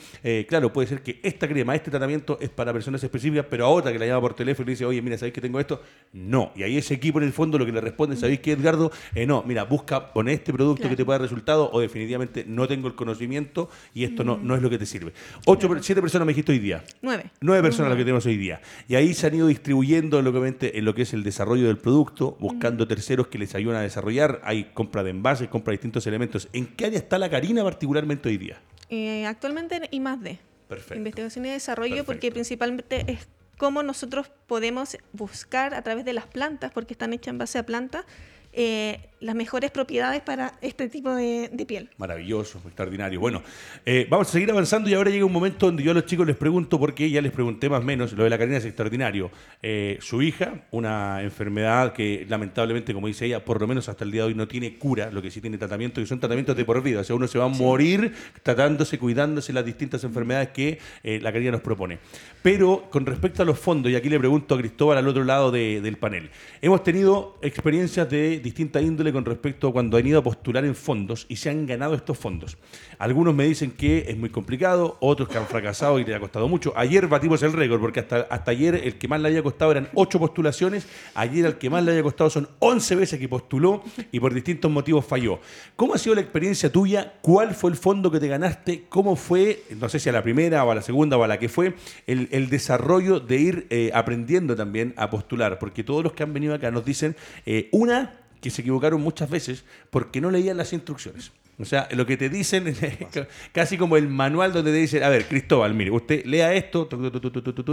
claro, puede ser que esta crema, este tratamiento es para personas específicas, pero a otra que la llama por teléfono y dice, oye, mira, ¿sabéis que tengo esto. No. Y ahí ese equipo en el fondo lo que le responde, ¿sabéis qué, Edgardo? Eh, no, mira, busca con este producto que te pueda dar resultado o definitivamente no tengo el conocimiento y esto no, no es lo que te sirve. Ocho, siete personas me dijiste hoy día. Nueve. Nueve personas las que tenemos hoy día. Y ahí se han ido distribuyendo, obviamente, en lo que es el desarrollo del producto, buscando terceros que les ayuden a desarrollar. Hay compra de envases, compra de distintos elementos. ¿En qué área está la Karina particularmente hoy día? Eh, actualmente en I más D. Perfecto. Investigación y desarrollo, porque principalmente es cómo nosotros podemos buscar a través de las plantas, porque están hechas en base a plantas, eh, las mejores propiedades para este tipo de, piel. Maravilloso, extraordinario. Bueno, eh, vamos a seguir avanzando y ahora llega un momento donde yo a los chicos les pregunto, porque ya les pregunté más o menos, lo de la Karina es extraordinario. Eh, su hija, una enfermedad que lamentablemente, como dice ella, por lo menos hasta el día de hoy no tiene cura, lo que sí tiene tratamiento, y son tratamientos de por vida. O sea, uno se va a morir tratándose, cuidándose las distintas enfermedades que la Karina nos propone. Pero con respecto a los fondos, y aquí le pregunto a Cristóbal al otro lado del panel, hemos tenido experiencias de distinta índole con respecto a cuando han ido a postular en fondos y se han ganado estos fondos. Algunos me dicen que es muy complicado, otros que han fracasado y le ha costado mucho. Ayer batimos el récord porque hasta, hasta ayer el que más le haya costado eran ocho postulaciones, ayer el que más le haya costado son 11 veces que postuló y por distintos motivos falló. ¿Cómo ha sido la experiencia tuya? ¿Cuál fue el fondo que te ganaste? ¿Cómo fue, no sé si a la primera o a la segunda o a la que fue, el, desarrollo de ir eh, aprendiendo también a postular? Porque todos los que han venido acá nos dicen, eh, una, que se equivocaron muchas veces porque no leían las instrucciones. O sea, lo que te dicen es casi como el manual donde te dicen, a ver, Cristóbal, mire, usted lea esto,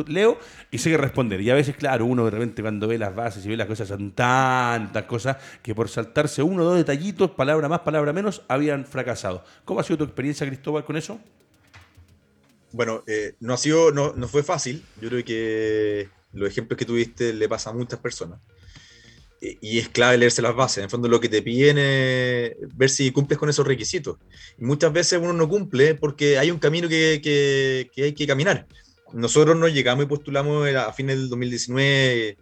leo y sigue responder. Y a veces, claro, uno de repente cuando ve las bases y ve las cosas, son tantas cosas que por saltarse uno o dos detallitos, palabra más, palabra menos, habían fracasado. ¿Cómo ha sido tu experiencia, Cristóbal, con eso? Bueno, eh, no ha sido, no, no fue fácil. Yo creo que los ejemplos que tuviste le pasa a muchas personas y es clave leerse las bases. En el fondo lo que te piden es ver si cumples con esos requisitos. Y muchas veces uno no cumple porque hay un camino que, que, hay que caminar. Nosotros nos llegamos y postulamos a fines del 2019,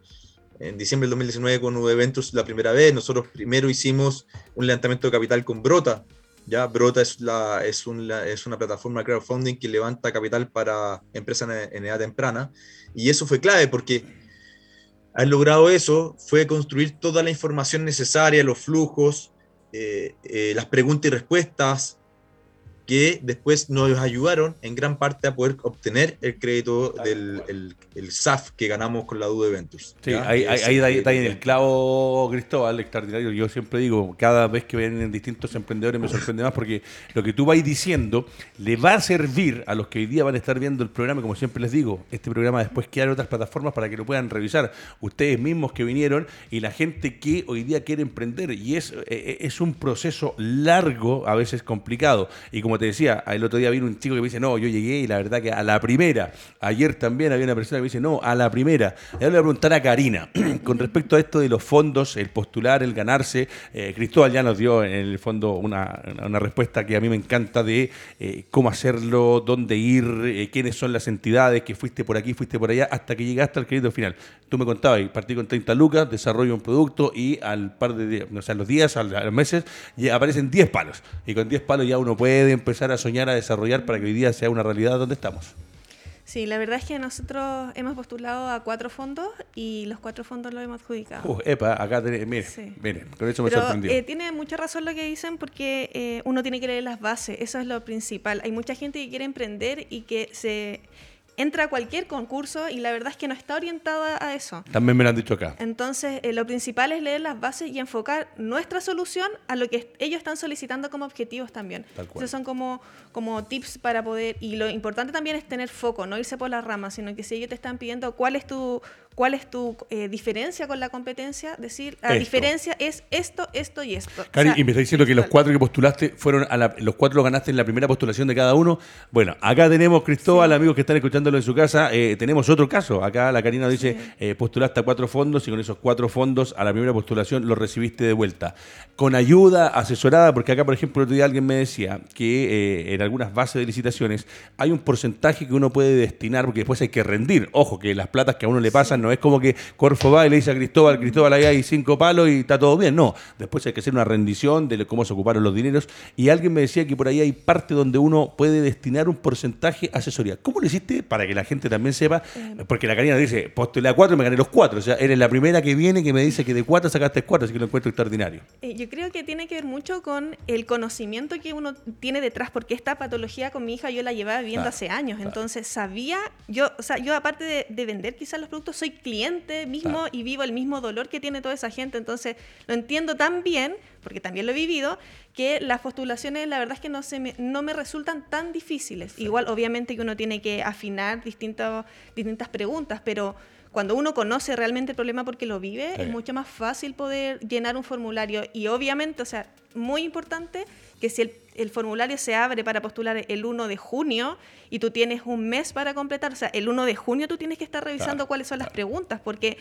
en diciembre del 2019 con V Ventures la primera vez. Nosotros primero hicimos un levantamiento de capital con Brota. Ya Brota es, la, es, es una plataforma de crowdfunding que levanta capital para empresas en, en edad temprana. Y eso fue clave porque Haber logrado eso fue construir toda la información necesaria, los flujos, eh, eh, las preguntas y respuestas, que después nos ayudaron en gran parte a poder obtener el crédito del el, SAF que ganamos con la de Ventures. Sí, ahí, está en el clavo, Cristóbal, extraordinario. Yo siempre digo, cada vez que vienen distintos emprendedores me sorprende más porque lo que tú vas diciendo le va a servir a los que hoy día van a estar viendo el programa, como siempre les digo, este programa después queda en otras plataformas para que lo puedan revisar. Ustedes mismos que vinieron y la gente que hoy día quiere emprender. Y es, eh, eh, es un proceso largo, a veces complicado. Y como te decía, el otro día vino un chico que me dice, no, yo llegué y la verdad que a la primera. Ayer también había una persona que me dice, no, a la primera. Le voy a preguntar a Karina, con respecto a esto de los fondos, el postular, el ganarse. Eh, Cristóbal ya nos dio en el fondo una, respuesta que a mí me encanta de eh, cómo hacerlo, dónde ir, eh, quiénes son las entidades, que fuiste por aquí, fuiste por allá, hasta que llegaste al crédito final. Tú me contabas, partí con 30 lucas, desarrollo un producto y al par de días, o sea, los días, a los meses, aparecen 10 palos. Y con 10 palos ya uno puede empezar a soñar, a desarrollar para que hoy día sea una realidad donde estamos. Sí, la verdad es que nosotros hemos postulado a cuatro fondos y los cuatro fondos los hemos adjudicado. Uh, epa, acá tenés, mire, mire, con eso me sorprendió. Eh, tiene mucha razón lo que dicen porque eh, uno tiene que leer las bases, eso es lo principal. Hay mucha gente que quiere emprender y que se entra a cualquier concurso y la verdad es que no está orientada a eso. También me lo han dicho acá. Entonces, eh, lo principal es leer las bases y enfocar nuestra solución a lo que ellos están solicitando como objetivos también. Entonces, son como, como tips para poder... Y lo importante también es tener foco, no irse por las ramas, sino que si ellos te están pidiendo cuál es tu cuál es tu eh, diferencia con la competencia, decir, la diferencia es esto, esto y esto. Cari, y me está diciendo que los cuatro que postulaste fueron, a los cuatro los ganaste en la primera postulación de cada uno. Bueno, acá tenemos Cristóbal, amigos que están escuchándolo en su casa, eh, tenemos otro caso. Acá la Karina dice, eh, postulaste a cuatro fondos y con esos cuatro fondos a la primera postulación los recibiste de vuelta. Con ayuda, asesorada, porque acá, por ejemplo, el otro día alguien me decía que en algunas bases de licitaciones hay un porcentaje que uno puede destinar, porque después hay que rendir. Ojo, que las platas que a uno le pasan no es como que Corfo va y le dice a Cristóbal, Cristóbal, ahí hay cinco palos y está todo bien. No, después hay que hacer una rendición de cómo se ocuparon los dineros. Y alguien me decía que por ahí hay parte donde uno puede destinar un porcentaje a asesoría. ¿Cómo lo hiciste para que la gente también sepa? Eh, Porque la Karina dice, postulé a cuatro y me gané los cuatro. O sea, eres la primera que viene que me dice que de cuatro sacaste cuatro, así que lo encuentro extraordinario. Eh, yo creo que tiene que ver mucho con el conocimiento que uno tiene detrás, porque esta patología con mi hija yo la llevaba viviendo hace años. Entonces sabía, yo, o sea, yo aparte de, de vender quizás los productos, soy cliente mismo y vivo el mismo dolor que tiene toda esa gente. Entonces, lo entiendo tan bien, porque también lo he vivido, que las postulaciones la verdad es que no, se me, no me resultan tan difíciles. Igual, obviamente que uno tiene que afinar distintas distintas preguntas, pero cuando uno conoce realmente el problema porque lo vive, es mucho más fácil poder llenar un formulario. Y obviamente, o sea, muy importante que si el, formulario se abre para postular el 1 de junio y tú tienes un mes para completar, o sea, el 1 de junio tú tienes que estar revisando cuáles son las preguntas, porque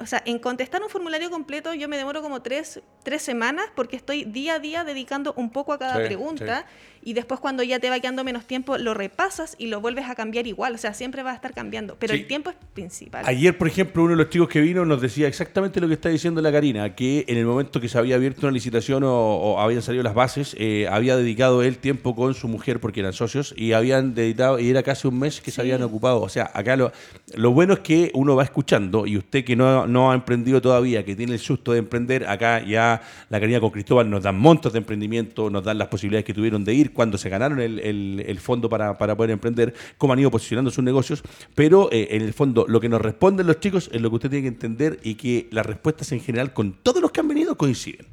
o sea, en contestar un formulario completo yo me demoro como tres, tres semanas porque estoy día a día dedicando un poco a cada Sí, pregunta y después cuando ya te va quedando menos tiempo lo repasas y lo vuelves a cambiar igual, o sea, siempre va a estar cambiando, pero Sí. el tiempo es principal. Ayer, por ejemplo, uno de los chicos que vino nos decía exactamente lo que está diciendo la Karina, que en el momento que se había abierto una licitación o, o habían salido las bases, eh, había dedicado él tiempo con su mujer porque eran socios y habían dedicado, y era casi un mes que se habían ocupado. O sea, acá lo, lo bueno es que uno va escuchando y usted que no, no ha emprendido todavía, que tiene el susto de emprender, acá ya la Karina con Cristóbal nos dan montos de emprendimiento, nos dan las posibilidades que tuvieron de ir cuando se ganaron el, el- el fondo para, para poder emprender, cómo han ido posicionando sus negocios, pero eh, en el fondo lo que nos responden los chicos es lo que usted tiene que entender y que las respuestas en general con todos los que han venido coinciden.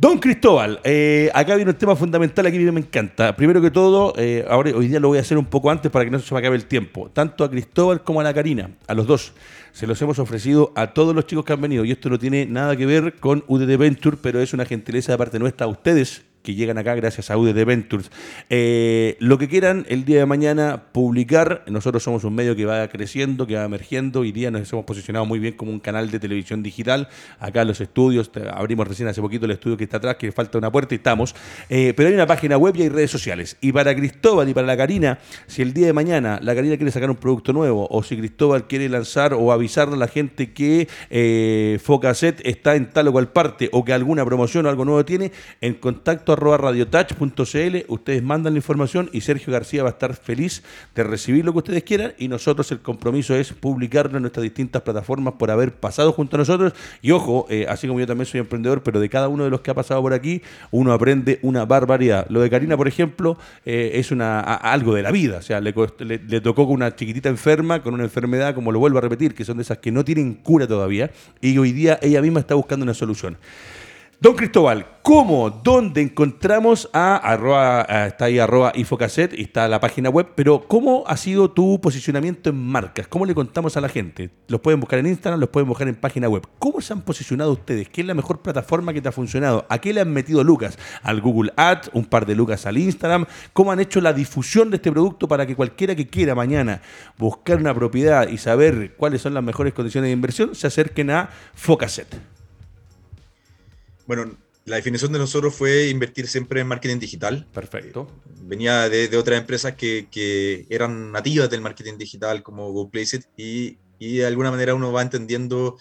Don Cristóbal, eh, acá viene un tema fundamental aquí me encanta. Primero que todo, eh, ahora hoy día lo voy a hacer un poco antes para que no se me acabe el tiempo. Tanto a Cristóbal como a la Karina, a los dos. Se los hemos ofrecido a todos los chicos que han venido y esto no tiene nada que ver con UDD Venture, pero es una gentileza de parte nuestra a ustedes que llegan acá gracias a UDD Ventures. Eh, lo que quieran el día de mañana publicar, nosotros somos un medio que va creciendo, que va emergiendo, hoy día nos hemos posicionado muy bien como un canal de televisión digital, acá los estudios, abrimos recién hace poquito el estudio que está atrás, que falta una puerta y estamos, Eh, pero hay una página web y hay redes sociales. Y para Cristóbal y para la Karina, si el día de mañana la Karina quiere sacar un producto nuevo, o si Cristóbal quiere lanzar o avisarle a la gente que eh, Focaset está en tal o cual parte, o que alguna promoción o algo nuevo tiene, en contacto arroba radiotouch.cl, ustedes mandan la información y Sergio García va a estar feliz de recibir lo que ustedes quieran y nosotros el compromiso es publicarlo en nuestras distintas plataformas por haber pasado junto a nosotros y ojo, eh, así como yo también soy emprendedor, pero de cada uno de los que ha pasado por aquí, uno aprende una barbaridad. Lo de Karina, por ejemplo, eh, es una, algo de la vida, o sea, le, le- le tocó con una chiquitita enferma, con una enfermedad, como lo vuelvo a repetir, que son de esas que no tienen cura todavía, y hoy día ella misma está buscando una solución. Don Cristóbal, ¿cómo, dónde encontramos a arroba, está ahí arroba Infocaset y está la página web, pero cómo ha sido tu posicionamiento en marcas? ¿Cómo le contamos a la gente? Los pueden buscar en Instagram, los pueden buscar en página web. ¿Cómo se han posicionado ustedes? ¿Qué es la mejor plataforma que te ha funcionado? ¿A qué le han metido lucas? ¿Al Google Ads? ¿Un par de lucas al Instagram? ¿Cómo han hecho la difusión de este producto para que cualquiera que quiera mañana buscar una propiedad y saber cuáles son las mejores condiciones de inversión se acerquen a Focaset? Bueno, la definición de nosotros fue invertir siempre en marketing digital. Perfecto. Venía de, de otras empresas que, que eran nativas del marketing digital como GoPlaceit y, y de alguna manera uno va entendiendo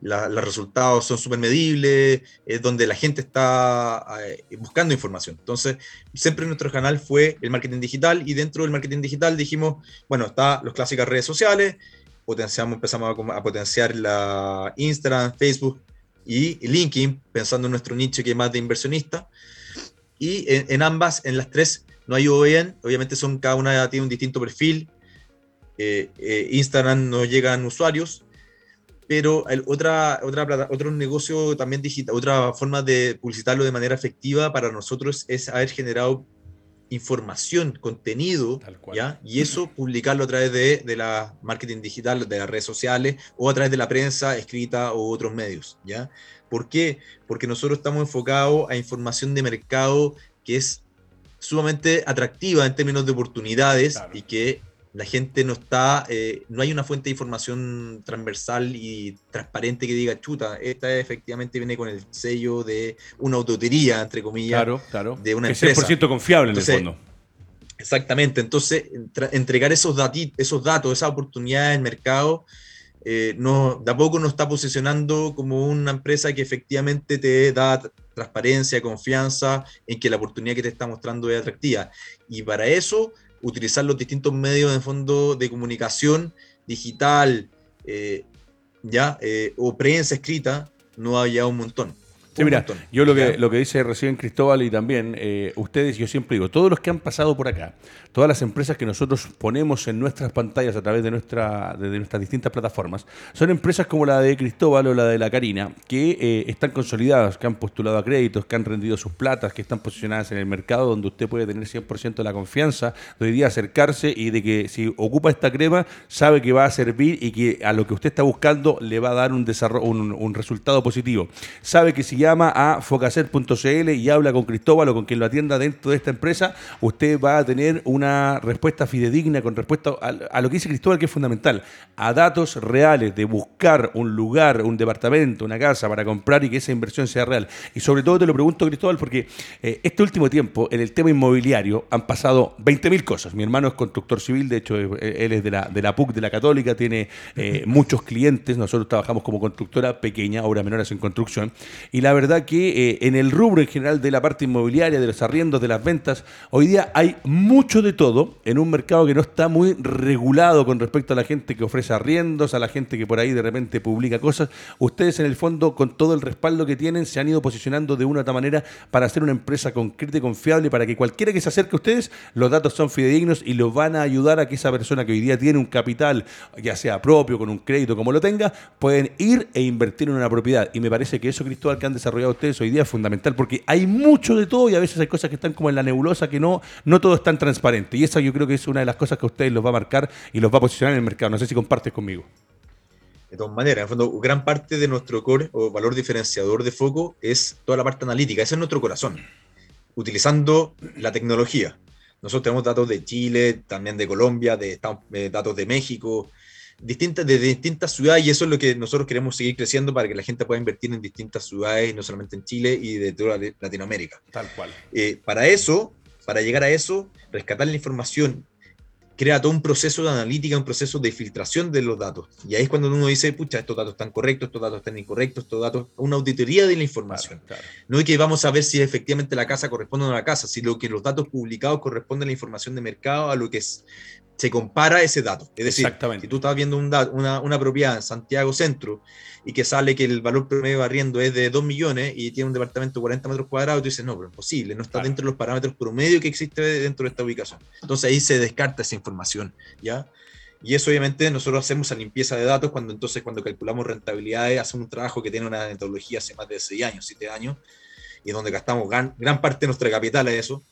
la- los resultados son súper medibles, es donde la gente está eh, buscando información. Entonces, siempre nuestro canal fue el marketing digital y dentro del marketing digital dijimos, bueno, está las clásicas redes sociales, potenciamos, empezamos a, a potenciar la Instagram, Facebook y LinkedIn, pensando en nuestro nicho que es más de inversionista. Y en, en ambas, en las tres, no hay OEM, obviamente son cada una tiene un distinto perfil. Eh, eh, Instagram no llegan usuarios, pero el- otra, otra, otro negocio también digital, otra forma de publicitarlo de manera efectiva para nosotros es haber generado información, contenido, Tal cual. ¿ya? Y eso publicarlo a través de, de la marketing digital, de las redes sociales o a través de la prensa escrita o otros medios, ¿ya? ¿Por qué? Porque nosotros estamos enfocados a información de mercado que es sumamente atractiva en términos de oportunidades Claro. y que la gente no está, eh, no hay una fuente de información transversal y transparente que diga, chuta, esta efectivamente viene con el sello de una autotería, entre comillas. Claro, claro. de una que es empresa. 100% confiable Entonces, en el fondo. Exactamente, entonces entregar esos, dati- esos datos, esas oportunidades en mercado, eh, no, de a poco nos está posicionando como una empresa que efectivamente te da tr- transparencia, confianza en que la oportunidad que te está mostrando es atractiva. Y para eso, utilizar los distintos medios de fondo de comunicación digital, eh, ya, eh, o prensa escrita, no había un montón. Sí, mira, montón, yo lo que, lo que dice recién Cristóbal y también eh, ustedes, yo siempre digo, todos los que han pasado por acá, todas las empresas que nosotros ponemos en nuestras pantallas a través de, nuestra, de, de nuestras distintas plataformas, son empresas como la de Cristóbal o la de la Karina, que eh, están consolidadas, que han postulado a créditos, que han rendido sus platas, que están posicionadas en el mercado donde usted puede tener 100% de la confianza de hoy día acercarse y de que si ocupa esta crema, sabe que va a servir y que a lo que usted está buscando le va a dar un, desarrollo, un, un resultado positivo. Sabe que si ya llama a focacer.cl y habla con Cristóbal o con quien lo atienda dentro de esta empresa, usted va a tener una respuesta fidedigna con respecto a, a lo que dice Cristóbal, que es fundamental, a datos reales de buscar un lugar, un departamento, una casa para comprar y que esa inversión sea real. Y sobre todo te lo pregunto, Cristóbal, porque eh, este último tiempo, en el tema inmobiliario, han pasado 20.000 cosas. Mi hermano es constructor civil, de hecho, eh, él es de la, de la PUC, de la Católica, tiene eh, muchos clientes. Nosotros trabajamos como constructora pequeña, obras menores en construcción. Y la verdad que en el rubro en general de la parte inmobiliaria, de los arriendos, de las ventas, hoy día hay mucho de todo en un mercado que no está muy regulado con respecto a la gente que ofrece arriendos, a la gente que por ahí de repente publica cosas. Ustedes en el fondo, con todo el respaldo que tienen, se han ido posicionando de una u otra manera para hacer una empresa concreta y confiable, para que cualquiera que se acerque a ustedes, los datos son fidedignos y los van a ayudar a que esa persona que hoy día tiene un capital, ya sea propio, con un crédito, como lo tenga, pueden ir e invertir en una propiedad. Y me parece que eso, Cristóbal, que desarrollado ustedes hoy día es fundamental, porque hay mucho de todo y a veces hay cosas que están como en la nebulosa, que no, no todo es tan transparente. Y esa yo creo que es una de las cosas que ustedes los va a marcar y los va a posicionar en el mercado. No sé si compartes conmigo. De todas maneras, en fondo, gran parte de nuestro core o valor diferenciador de foco es toda la parte analítica, ese es nuestro corazón, utilizando la tecnología. Nosotros tenemos datos de Chile, también de Colombia, de, datos de México, distintas, de distintas ciudades, y eso es lo que nosotros queremos seguir creciendo para que la gente pueda invertir en distintas ciudades, no solamente en Chile y de toda Latinoamérica. Tal cual. Eh, para eso, para llegar a eso, rescatar la información crea todo un proceso de analítica, un proceso de filtración de los datos. Y ahí es cuando uno dice, pucha, estos datos están correctos, estos datos están incorrectos, estos datos, una auditoría de la información. No es que vamos a ver si efectivamente la casa corresponde a la casa, sino que los datos publicados corresponden a la información de mercado, a lo que es, se compara ese dato. Es decir, si tú estás viendo un una, una, propiedad en Santiago Centro y que sale que el valor promedio de arriendo es de 2 millones y tiene un departamento de 40 metros cuadrados, tú dices, no, pero es imposible, no está dentro de los parámetros promedio que existe dentro de esta ubicación. Entonces ahí se descarta esa información, ¿ya? Y eso obviamente nosotros hacemos a limpieza de datos cuando entonces cuando calculamos rentabilidades, hacemos un trabajo que tiene una metodología hace más de 6 años, 7 años, y donde gastamos gran, gran parte de nuestra capital a eso,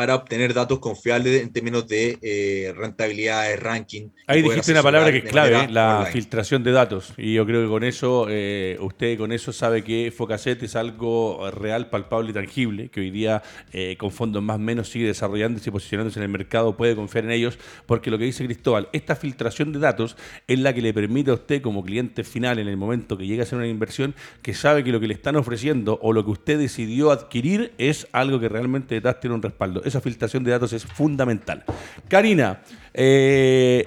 para obtener datos confiables en términos de eh, rentabilidad, de ranking. Ahí dijiste una palabra que es clave, la filtración de datos. Y yo creo que con eso, eh, usted con eso sabe que Focaset es algo real, palpable y tangible, que hoy día eh, con fondos más o menos sigue desarrollándose y posicionándose en el mercado, puede confiar en ellos, porque lo que dice Cristóbal, esta filtración de datos es la que le permite a usted como cliente final en el momento que llega a hacer una inversión, que sabe que lo que le están ofreciendo o lo que usted decidió adquirir es algo que realmente detrás tiene un respaldo esa filtración de datos es fundamental. Karina, eh,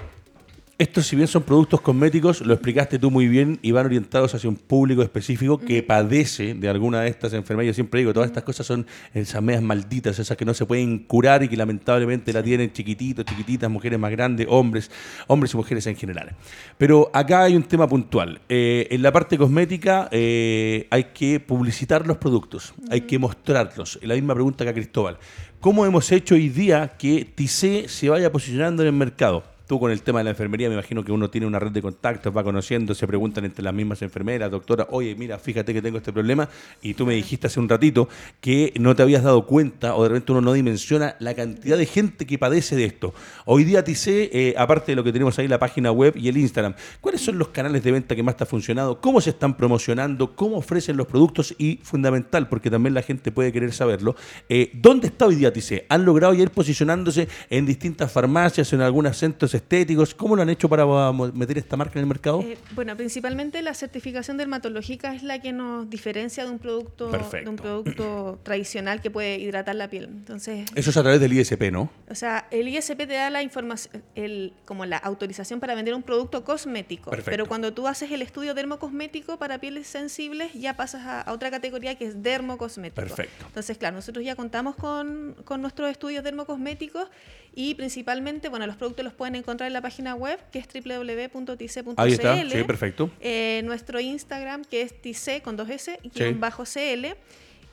estos, si bien son productos cosméticos, lo explicaste tú muy bien y van orientados hacia un público específico que padece de alguna de estas enfermedades. Yo siempre digo, todas estas cosas son esas medias malditas, esas que no se pueden curar y que lamentablemente la tienen chiquititos, chiquititas, mujeres más grandes, hombres, hombres y mujeres en general. Pero acá hay un tema puntual. Eh, en la parte cosmética eh, hay que publicitar los productos, hay que mostrarlos. La misma pregunta que a Cristóbal. ¿Cómo hemos hecho hoy día que TICE se vaya posicionando en el mercado? Tú con el tema de la enfermería, me imagino que uno tiene una red de contactos, va conociendo, se preguntan entre las mismas enfermeras, doctora, oye, mira, fíjate que tengo este problema, y tú me dijiste hace un ratito que no te habías dado cuenta, o de repente uno no dimensiona la cantidad de gente que padece de esto. Hoy día TICE, eh, aparte de lo que tenemos ahí, la página web y el Instagram, ¿cuáles son los canales de venta que más te han funcionado? ¿Cómo se están promocionando? ¿Cómo ofrecen los productos? Y fundamental, porque también la gente puede querer saberlo, eh, ¿dónde está hoy día TICE? ¿Han logrado ir posicionándose en distintas farmacias, en algunos centros estéticos. ¿Cómo lo han hecho para meter esta marca en el mercado? Eh, bueno, principalmente la certificación dermatológica es la que nos diferencia de un producto de un producto tradicional que puede hidratar la piel. Entonces, eso es a través del ISP, ¿no? O sea, el ISP te da la información, el, como la autorización para vender un producto cosmético. Pero cuando tú haces el estudio dermocosmético para pieles sensibles, ya pasas a, otra categoría que es dermocosmético. Perfecto. Entonces, claro, nosotros ya contamos con, con nuestros estudios dermocosméticos y principalmente, bueno, los productos los pueden encontrar en la página web que es www.tice.cl. Ahí está, sí, perfecto. Eh, nuestro Instagram que es tice con dos S y bajo CL.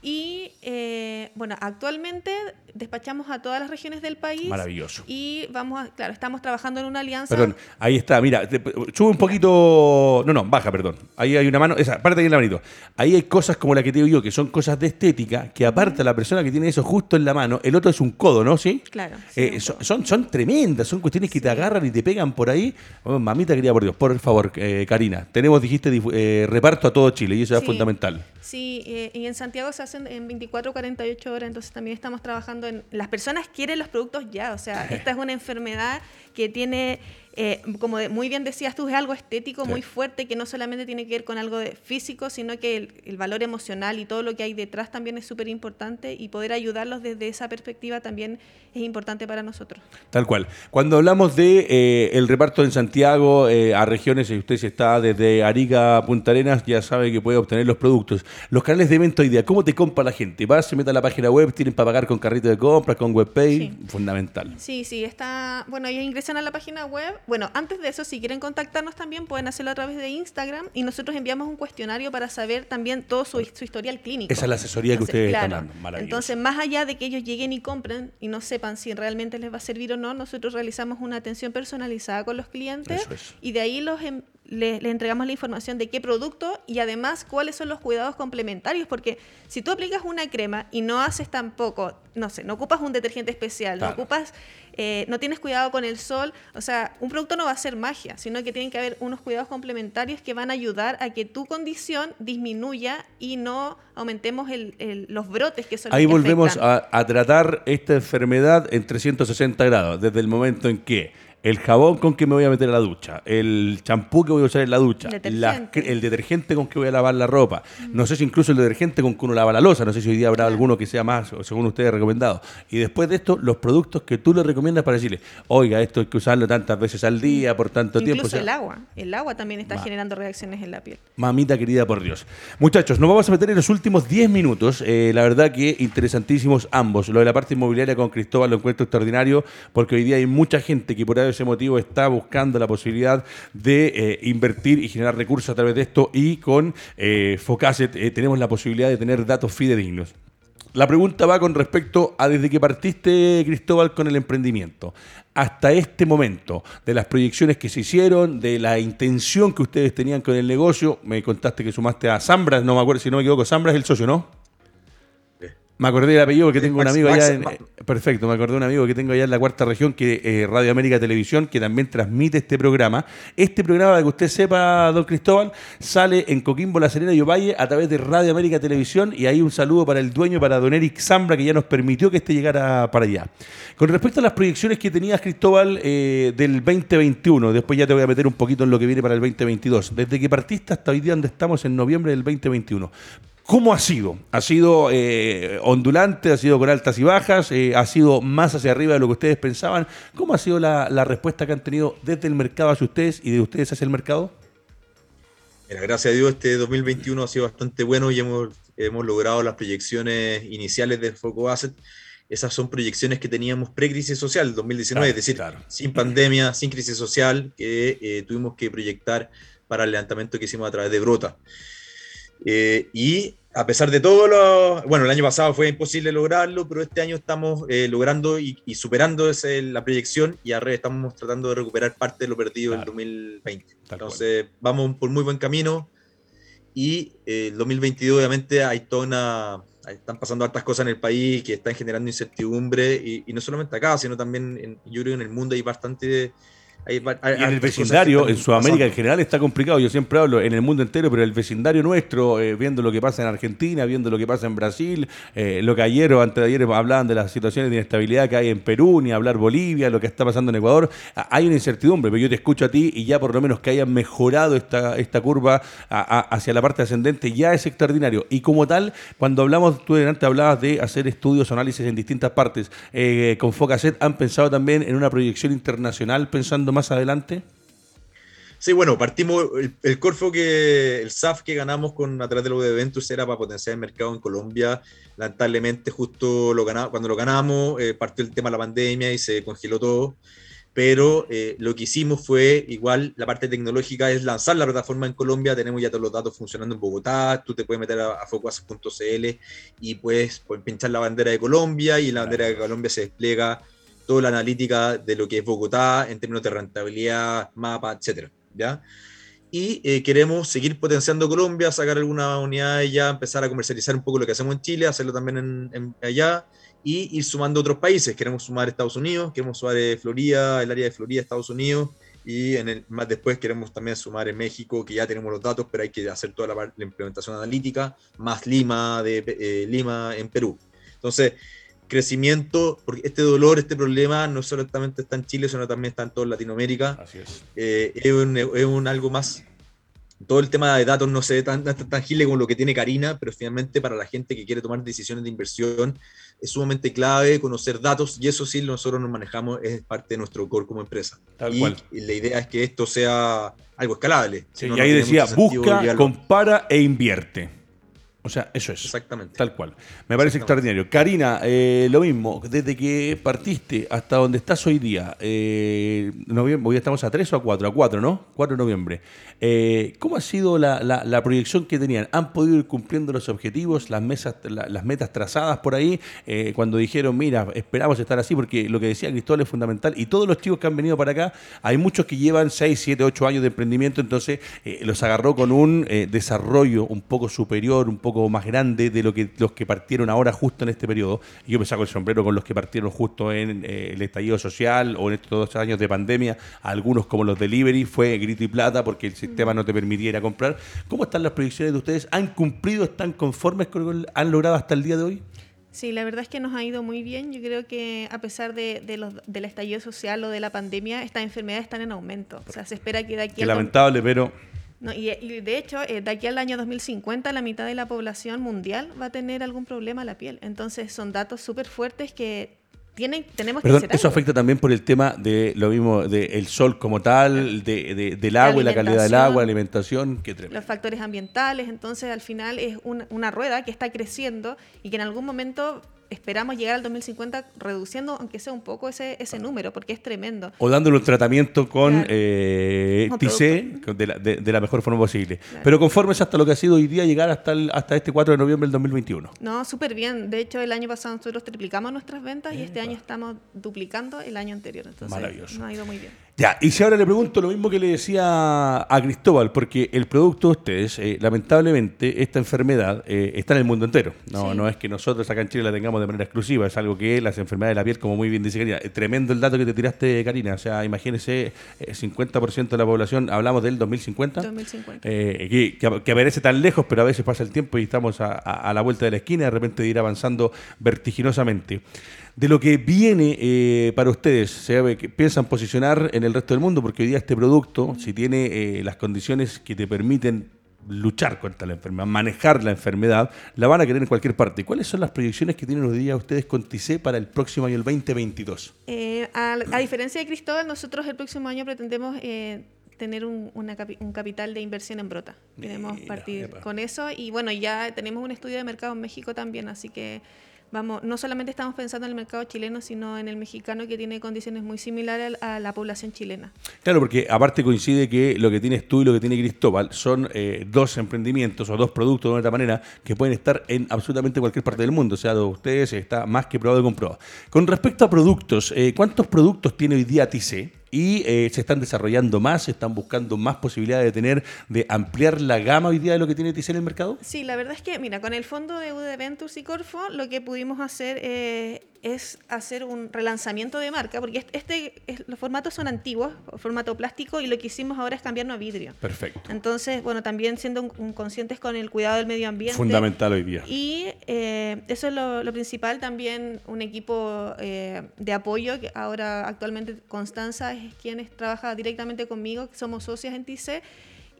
Y eh, bueno, actualmente despachamos a todas las regiones del país. Maravilloso. Y vamos a, claro, estamos trabajando en una alianza. Perdón, ahí está, mira, te- sube un poquito. No, no, baja, perdón. Ahí hay una mano, esa, parte ahí en la manito. Ahí hay cosas como la que te digo yo, que son cosas de estética, que aparte la persona que tiene eso justo en la mano, el otro es un codo, ¿no? ¿Sí? Claro. Eh, son, son, son tremendas, son cuestiones que te agarran y te pegan por ahí. Oh, mamita querida, por Dios, por favor, eh, Karina. Tenemos, dijiste, eh, reparto a todo Chile y eso es fundamental. Sí, eh, y en Santiago se hacen en 24 48 horas, entonces también estamos trabajando en... Las personas quieren los productos ya, o sea, esta es una enfermedad que tiene, eh, como de- muy bien decías tú, es algo estético Sí. muy fuerte que no solamente tiene que ver con algo de físico, sino que el, el valor emocional y todo lo que hay detrás también es súper importante y poder ayudarlos desde esa perspectiva también es importante para nosotros. Tal cual. Cuando hablamos de eh, el reparto en Santiago eh, a regiones, si usted si está desde Arica a Punta Arenas, ya sabe que puede obtener los productos. Los canales de venta día, ¿cómo te compra la gente? ¿Vas, se mete a la página web, tienen para pagar con carrito de compras, con webpay? Sí. Fundamental. Sí, sí, está. Bueno, ellos ingresan a la página web. Bueno, antes de eso, si quieren contactarnos también, pueden hacerlo a través de Instagram y nosotros enviamos un cuestionario para saber también todo su, su historial clínico. Esa es la asesoría que ustedes están dando. Maravilloso. Entonces, más allá de que ellos lleguen y compren y no sepan si realmente les va a servir o no, nosotros realizamos una atención personalizada con los clientes es. y de ahí los em- le, le entregamos la información de qué producto y además cuáles son los cuidados complementarios, porque si tú aplicas una crema y no haces tampoco, no sé, no ocupas un detergente especial, Claro. no ocupas, eh, no tienes cuidado con el sol, o sea, un producto no va a ser magia, sino que tienen que haber unos cuidados complementarios que van a ayudar a que tu condición disminuya y no aumentemos el- el- los brotes que son los Ahí que volvemos a tratar esta enfermedad en 360 grados, desde el momento en que el jabón con que me voy a meter a la ducha, el champú que voy a usar en la ducha, Detergente. el detergente con que voy a lavar la ropa, no sé si incluso el detergente con que uno lava la losa, no sé si hoy día habrá alguno que sea más, o según ustedes, recomendado. Y después de esto, los productos que tú le recomiendas para decirle, oiga, esto hay que usarlo tantas veces al día, por tanto tiempo. Incluso o sea, el agua, el agua también está Ma- generando reacciones en la piel. Mamita querida, por Dios. Muchachos, nos vamos a meter en los últimos 10 minutos. Eh, la verdad que interesantísimos ambos. Lo de la parte inmobiliaria con Cristóbal lo encuentro extraordinario porque hoy día hay mucha gente que por ese motivo está buscando la posibilidad de eh, invertir y generar recursos a través de esto y con eh, Focasset eh, tenemos la posibilidad de tener datos fidedignos. La pregunta va con respecto a desde que partiste, Cristóbal, con el emprendimiento, hasta este momento, de las proyecciones que se hicieron, de la intención que ustedes tenían con el negocio. Me contaste que sumaste a Zambra, no me acuerdo si no me equivoco, Zambra es el socio, ¿no? Me acordé del apellido porque tengo un Max- amigo allá en, eh, Perfecto, me acordé de un amigo que tengo allá en la cuarta región, que eh, Radio América Televisión, que también transmite este programa. Este programa, para que usted sepa, don Cristóbal, sale en Coquimbo, La Serena y Ovalle a través de Radio América Televisión. Y ahí un saludo para el dueño, para don Eric Zambra, que ya nos permitió que este llegara para allá. Con respecto a las proyecciones que tenías, Cristóbal, eh, del 2021, después ya te voy a meter un poquito en lo que viene para el 2022. Desde que partiste hasta hoy día, donde estamos en noviembre del 2021. ¿Cómo ha sido? ¿Ha sido eh, ondulante? ¿Ha sido con altas y bajas? Eh, ¿Ha sido más hacia arriba de lo que ustedes pensaban? ¿Cómo ha sido la, la respuesta que han tenido desde el mercado hacia ustedes y de ustedes hacia el mercado? Mira, gracias a Dios este 2021 ha sido bastante bueno y hemos, hemos logrado las proyecciones iniciales de Foco Asset. Esas son proyecciones que teníamos pre-crisis social 2019, Claro, es decir, claro. sin pandemia, sin crisis social, que eh, tuvimos que proyectar para el levantamiento que hicimos a través de Brota. Eh, y a pesar de todo, lo, bueno, el año pasado fue imposible lograrlo, pero este año estamos eh, logrando y, y superando ese- la proyección y ahora estamos tratando de recuperar parte de lo perdido Claro. en 2020. Tal Entonces, vamos por muy buen camino y eh, el 2022 obviamente hay toda una... Están pasando hartas cosas en el país que están generando incertidumbre y, y no solamente acá, sino también en, yo creo en el mundo hay bastante... Hay, va- hay Y en el vecindario, en Sudamérica en general está complicado. Yo siempre hablo en el mundo entero, pero el vecindario nuestro, eh, viendo lo que pasa en Argentina, viendo lo que pasa en Brasil, eh, lo que ayer o antes de ayer hablaban de las situaciones de inestabilidad que hay en Perú, ni hablar Bolivia, lo que está pasando en Ecuador, hay una incertidumbre, pero yo te escucho a ti y ya por lo menos que hayan mejorado esta, esta curva a- a- hacia la parte ascendente ya es extraordinario. Y como tal, cuando hablamos, tú delante hablabas de hacer estudios análisis en distintas partes, eh, con Focaset, ¿han pensado también en una proyección internacional pensando más adelante? Sí, bueno, partimos, el, el Corfo que, el SAF que ganamos con a través de los eventos era para potenciar el mercado en Colombia. Lamentablemente, justo lo ganamos, cuando lo ganamos, eh, partió el tema de la pandemia y se congeló todo. pero eh, lo que hicimos fue, igual, la parte tecnológica es lanzar la plataforma en Colombia, tenemos ya todos los datos funcionando en Bogotá, tú te puedes meter a, a y puedes, puedes pinchar la bandera de Colombia y la bandera de Colombia se despliega toda la analítica de lo que es Bogotá en términos de rentabilidad, mapa, etcétera, ¿ya? y eh, queremos seguir potenciando Colombia, sacar algunas unidades ya, empezar a comercializar un poco lo que hacemos en Chile, hacerlo también en, en allá y ir sumando otros países. Queremos sumar Estados Unidos, queremos sumar eh, Florida, el área de Florida, Estados Unidos y en el, más después queremos también sumar en México, que ya tenemos los datos, pero hay que hacer toda la, la implementación analítica, más Lima, de, eh, Lima en Perú. Entonces, crecimiento, porque este dolor, este problema no solamente está en Chile, sino también está en toda Latinoamérica. Así es. Eh, es, un, es, un, algo más. Todo el tema de datos no se ve tan, tan tangible como lo que tiene Karina, pero finalmente para la gente que quiere tomar decisiones de inversión es sumamente clave conocer datos y eso sí nosotros nos manejamos, es parte de nuestro core como empresa. Tal y, cual. y la idea es que esto sea algo escalable. Sí, Si no, y ahí decía, busca, compara e invierte. O sea, eso es. Exactamente. Tal cual. Me parece extraordinario. Karina, eh, lo mismo, desde que partiste hasta donde estás hoy día, eh, noviembre, hoy estamos a 3 o a 4, a 4, ¿no? 4 de noviembre. Eh, ¿Cómo ha sido la, la- la proyección que tenían? ¿Han podido ir cumpliendo los objetivos, las, mesas, la- las metas trazadas por ahí? Eh, cuando dijeron, mira, esperamos estar así, porque lo que decía Cristóbal es fundamental. Y todos los chicos que han venido para acá, hay muchos que llevan 6, 7, 8 años de emprendimiento, entonces los agarró con un desarrollo un poco superior, un poco más grande de lo que los que partieron ahora justo en este periodo. Y yo me saco el sombrero con los que partieron justo en eh, el estallido social o en estos dos años de pandemia. Algunos como los delivery fue grito y plata porque el sistema no te permitiera comprar. ¿Cómo están las proyecciones de ustedes? ¿Han cumplido? ¿Están conformes con lo que han logrado hasta el día de hoy? Sí, la verdad es que nos ha ido muy bien. Yo creo que a pesar de, de los, del estallido social o de la pandemia, estas enfermedades están en aumento. O sea, se espera que de aquí Qué dos- lamentable, pero No, y, y de hecho, eh, de aquí al año 2050, la mitad de la población mundial va a tener algún problema a la piel. Entonces, son datos súper fuertes que tienen, tenemos Perdón, que hacer eso algo. afecta también por el tema de lo mismo, del sol como tal, de, de- del agua y la calidad del agua, la alimentación, qué tremendo. los factores ambientales, entonces al final es una, una rueda que está creciendo y que en algún momento esperamos llegar al 2050 reduciendo, aunque sea un poco, ese, ese número, porque es tremendo. O dándole un tratamiento con Claro. eh, TIC de la, de- de la mejor forma posible. Claro. Pero conformes hasta lo que ha sido hoy día llegar hasta, el- hasta este 4 de noviembre del 2021. No, súper bien. De hecho, el año pasado nosotros triplicamos nuestras ventas y este año estamos duplicando el año anterior. Entonces, Maravilloso. nos ha ido muy bien. Ya, y si ahora le pregunto lo mismo que le decía a Cristóbal, porque el producto de ustedes, eh, lamentablemente, esta enfermedad eh, está en el mundo entero. No, Sí. no es que nosotros acá en Chile la tengamos de manera exclusiva, es algo que las enfermedades de la piel, como muy bien dice Karina, eh, tremendo el dato que te tiraste, Karina. O sea, imagínese, eh, 50% de la población, hablamos del 2050. 2050. Eh, que, que- que aparece tan lejos, pero a veces pasa el tiempo y estamos a, a- a la vuelta de la esquina, de repente de ir avanzando vertiginosamente. De lo que viene eh, para ustedes, ¿se sabe que piensan posicionar en el resto del mundo? Porque hoy día este producto, si tiene eh, las condiciones que te permiten luchar contra la enfermedad, manejar la enfermedad, la van a querer en cualquier parte. ¿Cuáles son las proyecciones que tienen hoy día ustedes con TICE para el próximo año, el 2022? Eh, a, a diferencia de Cristóbal, nosotros el próximo año pretendemos eh, tener un, una capi- un capital de inversión en brota. Queremos Mira, partir epa. con eso y bueno, ya tenemos un estudio de mercado en México también, así que vamos, no solamente estamos pensando en el mercado chileno, sino en el mexicano que tiene condiciones muy similares a la población chilena. Claro, porque aparte coincide que lo que tienes tú y lo que tiene Cristóbal son eh, dos emprendimientos o dos productos de otra manera que pueden estar en absolutamente cualquier parte del mundo. O sea, de ustedes está más que probado y comprobado. Con respecto a productos, eh, ¿cuántos productos tiene hoy día TICE? Y eh, se están desarrollando más, se están buscando más posibilidades de tener, de ampliar la gama hoy día de lo que tiene TICE en el mercado. Sí, la verdad es que, mira, con el fondo de UD Ventures y Corfo, lo que pudimos hacer eh, es hacer un relanzamiento de marca, porque este, este- es- los formatos son antiguos, formato plástico, y lo que hicimos ahora es cambiarnos a vidrio. Perfecto. Entonces, bueno, también siendo un- un conscientes con el cuidado del medio ambiente. Fundamental hoy día. Y eh, eso es lo, lo principal, también un equipo eh, de apoyo, que ahora actualmente Constanza es quien trabaja directamente conmigo, somos socias en TICE,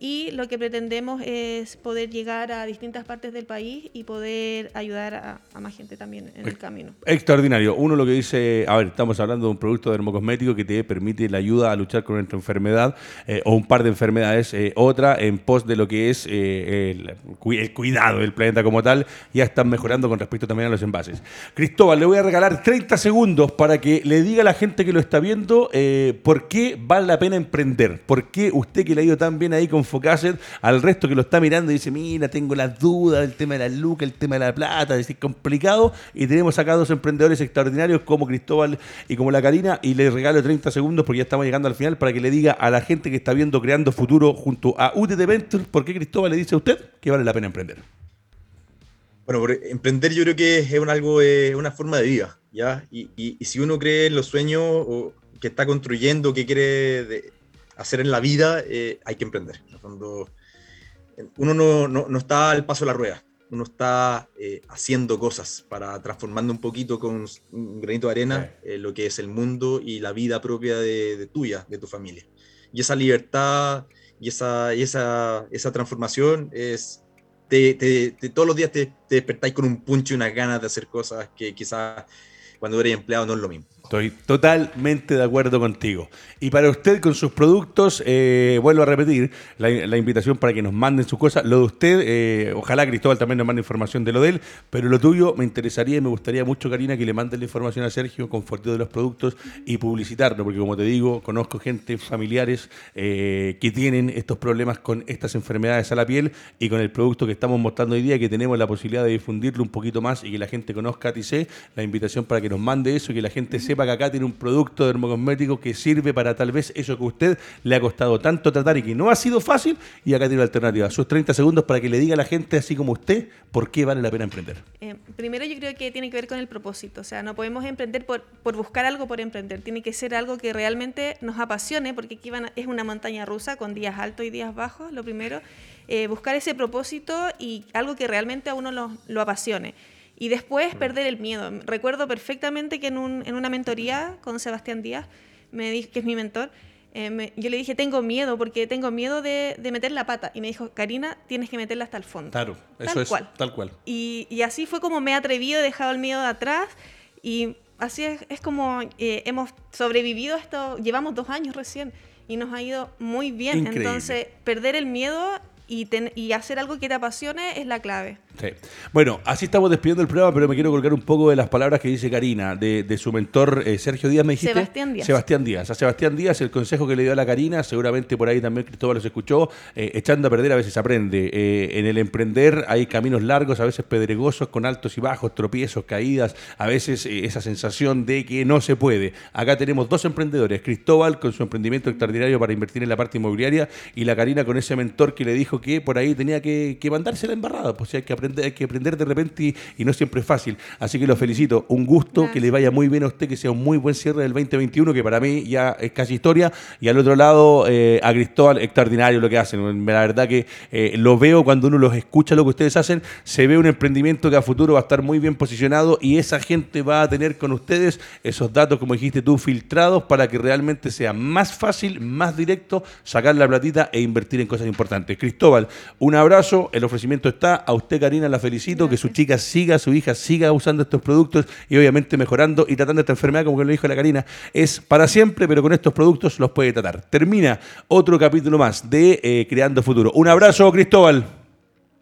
y lo que pretendemos es poder llegar a distintas partes del país y poder ayudar a, más gente también en el camino. Extraordinario. Uno lo que dice, a ver, estamos hablando de un producto dermocosmético que te permite la ayuda a luchar con nuestra enfermedad eh, o un par de enfermedades, eh, otra en pos de lo que es eh, el, cuidado del planeta como tal, ya están mejorando con respecto también a los envases. Cristóbal, le voy a regalar 30 segundos para que le diga a la gente que lo está viendo por qué vale la pena emprender, por qué usted que le ha ido tan bien ahí con Focacet, al resto que lo está mirando y dice, mira, tengo las dudas del tema de la luz, el tema de la plata, es complicado. Y tenemos acá dos emprendedores extraordinarios como Cristóbal y como la Karina. Y le regalo 30 segundos porque ya estamos llegando al final para que le diga a la gente que está viendo Creando Futuro junto a UTT Ventures, ¿por qué Cristóbal le dice a usted que vale la pena emprender? Bueno, emprender yo creo que es algo, es una forma de vida, ¿ya? Y, y, si uno cree en los sueños que está construyendo, que quiere hacer en la vida, eh, hay que emprender. Cuando uno no, no, no, está al paso de la rueda, uno está eh, haciendo cosas para transformando un poquito con un granito de arena eh, lo que es el mundo y la vida propia de, tuya, de tu familia. Y esa libertad y esa, y esa, esa transformación es... Te, todos los días te, te despertáis con un puncho y unas ganas de hacer cosas que quizás cuando eres empleado no es lo mismo. Estoy totalmente de acuerdo contigo. Y para usted con sus productos, eh, vuelvo a repetir la, invitación para que nos manden sus cosas. Lo de usted, eh, ojalá Cristóbal también nos mande información de lo de él, pero lo tuyo me interesaría y me gustaría mucho, Karina, que le mande la información a Sergio con forteo de los productos y publicitarlo, porque como te digo, conozco gente, familiares eh, que tienen estos problemas con estas enfermedades a la piel y con el producto que estamos mostrando hoy día, que tenemos la posibilidad de difundirlo un poquito más y que la gente conozca a TIC, la invitación para que nos mande eso y que la gente sepa que acá tiene un producto dermocosmético que sirve para tal vez eso que a usted le ha costado tanto tratar y que no ha sido fácil, y acá tiene una alternativa. Sus 30 segundos para que le diga a la gente, así como usted, por qué vale la pena emprender. Eh, primero yo creo que tiene que ver con el propósito, o sea, no podemos emprender por, por buscar algo por emprender, tiene que ser algo que realmente nos apasione, porque aquí van es una montaña rusa con días altos y días bajos, lo primero, eh, buscar ese propósito y algo que realmente a uno lo, lo apasione. Y después mm. perder el miedo. Recuerdo perfectamente que en, un, en una mentoría con Sebastián Díaz, me dijo, que es mi mentor, eh, yo le dije, tengo miedo porque tengo miedo de, de, meter la pata. Y me dijo, Karina, tienes que meterla hasta el fondo. Claro, eso es cual. tal cual. Y, y, así fue como me he atrevido, he dejado el miedo de atrás y así es, es como eh, hemos sobrevivido esto, llevamos dos años recién y nos ha ido muy bien. Entonces, perder el miedo y, y hacer algo que te apasione es la clave. Bueno, así estamos despidiendo el programa, pero me quiero colgar un poco de las palabras que dice Karina, de, su mentor eh, Sergio Díaz, me dijiste. Sebastián Díaz. Sebastián Díaz. A Sebastián Díaz, el consejo que le dio a la Karina, seguramente por ahí también Cristóbal los escuchó, eh, echando a perder a veces aprende. Eh, en el emprender hay caminos largos, a veces pedregosos, con altos y bajos, tropiezos, caídas, a veces esa sensación de que no se puede. Acá tenemos dos emprendedores, Cristóbal con su emprendimiento extraordinario para invertir en la parte inmobiliaria y la Karina con ese mentor que le dijo que por ahí tenía que, mandarse la embarrada, pues hay que aprender hay que aprender de repente y, no siempre es fácil. Así que lo felicito. Un gusto, que le vaya muy bien a usted, que sea un muy buen cierre del 2021, que para mí ya es casi historia. Y al otro lado, eh, a Cristóbal, extraordinario lo que hacen. La verdad que eh, lo veo cuando uno los escucha lo que ustedes hacen, se ve un emprendimiento que a futuro va a estar muy bien posicionado y esa gente va a tener con ustedes esos datos, como dijiste tú, filtrados para que realmente sea más fácil, más directo sacar la platita e invertir en cosas importantes. Cristóbal, un abrazo, el ofrecimiento está. A usted, Karina, la felicito, que su chica siga, su hija siga usando estos productos y obviamente mejorando y tratando esta enfermedad, como lo dijo la Karina, es para siempre, pero con estos productos los puede tratar. Termina otro capítulo más de eh, Creando Futuro. Un abrazo, Cristóbal.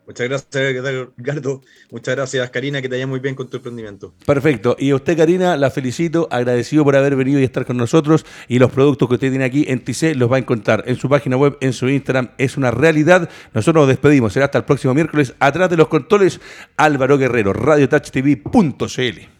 Muchas gracias, Ricardo. Muchas gracias, Karina, que te vaya muy bien con tu emprendimiento. Perfecto. Y usted, Karina, la felicito, agradecido por haber venido y estar con nosotros. Y los productos que usted tiene aquí en TIC los va a encontrar en su página web, en su Instagram. Es una realidad. Nosotros nos despedimos. Será hasta el próximo miércoles. Atrás de los controles, Álvaro Guerrero, radiotouchtv.cl.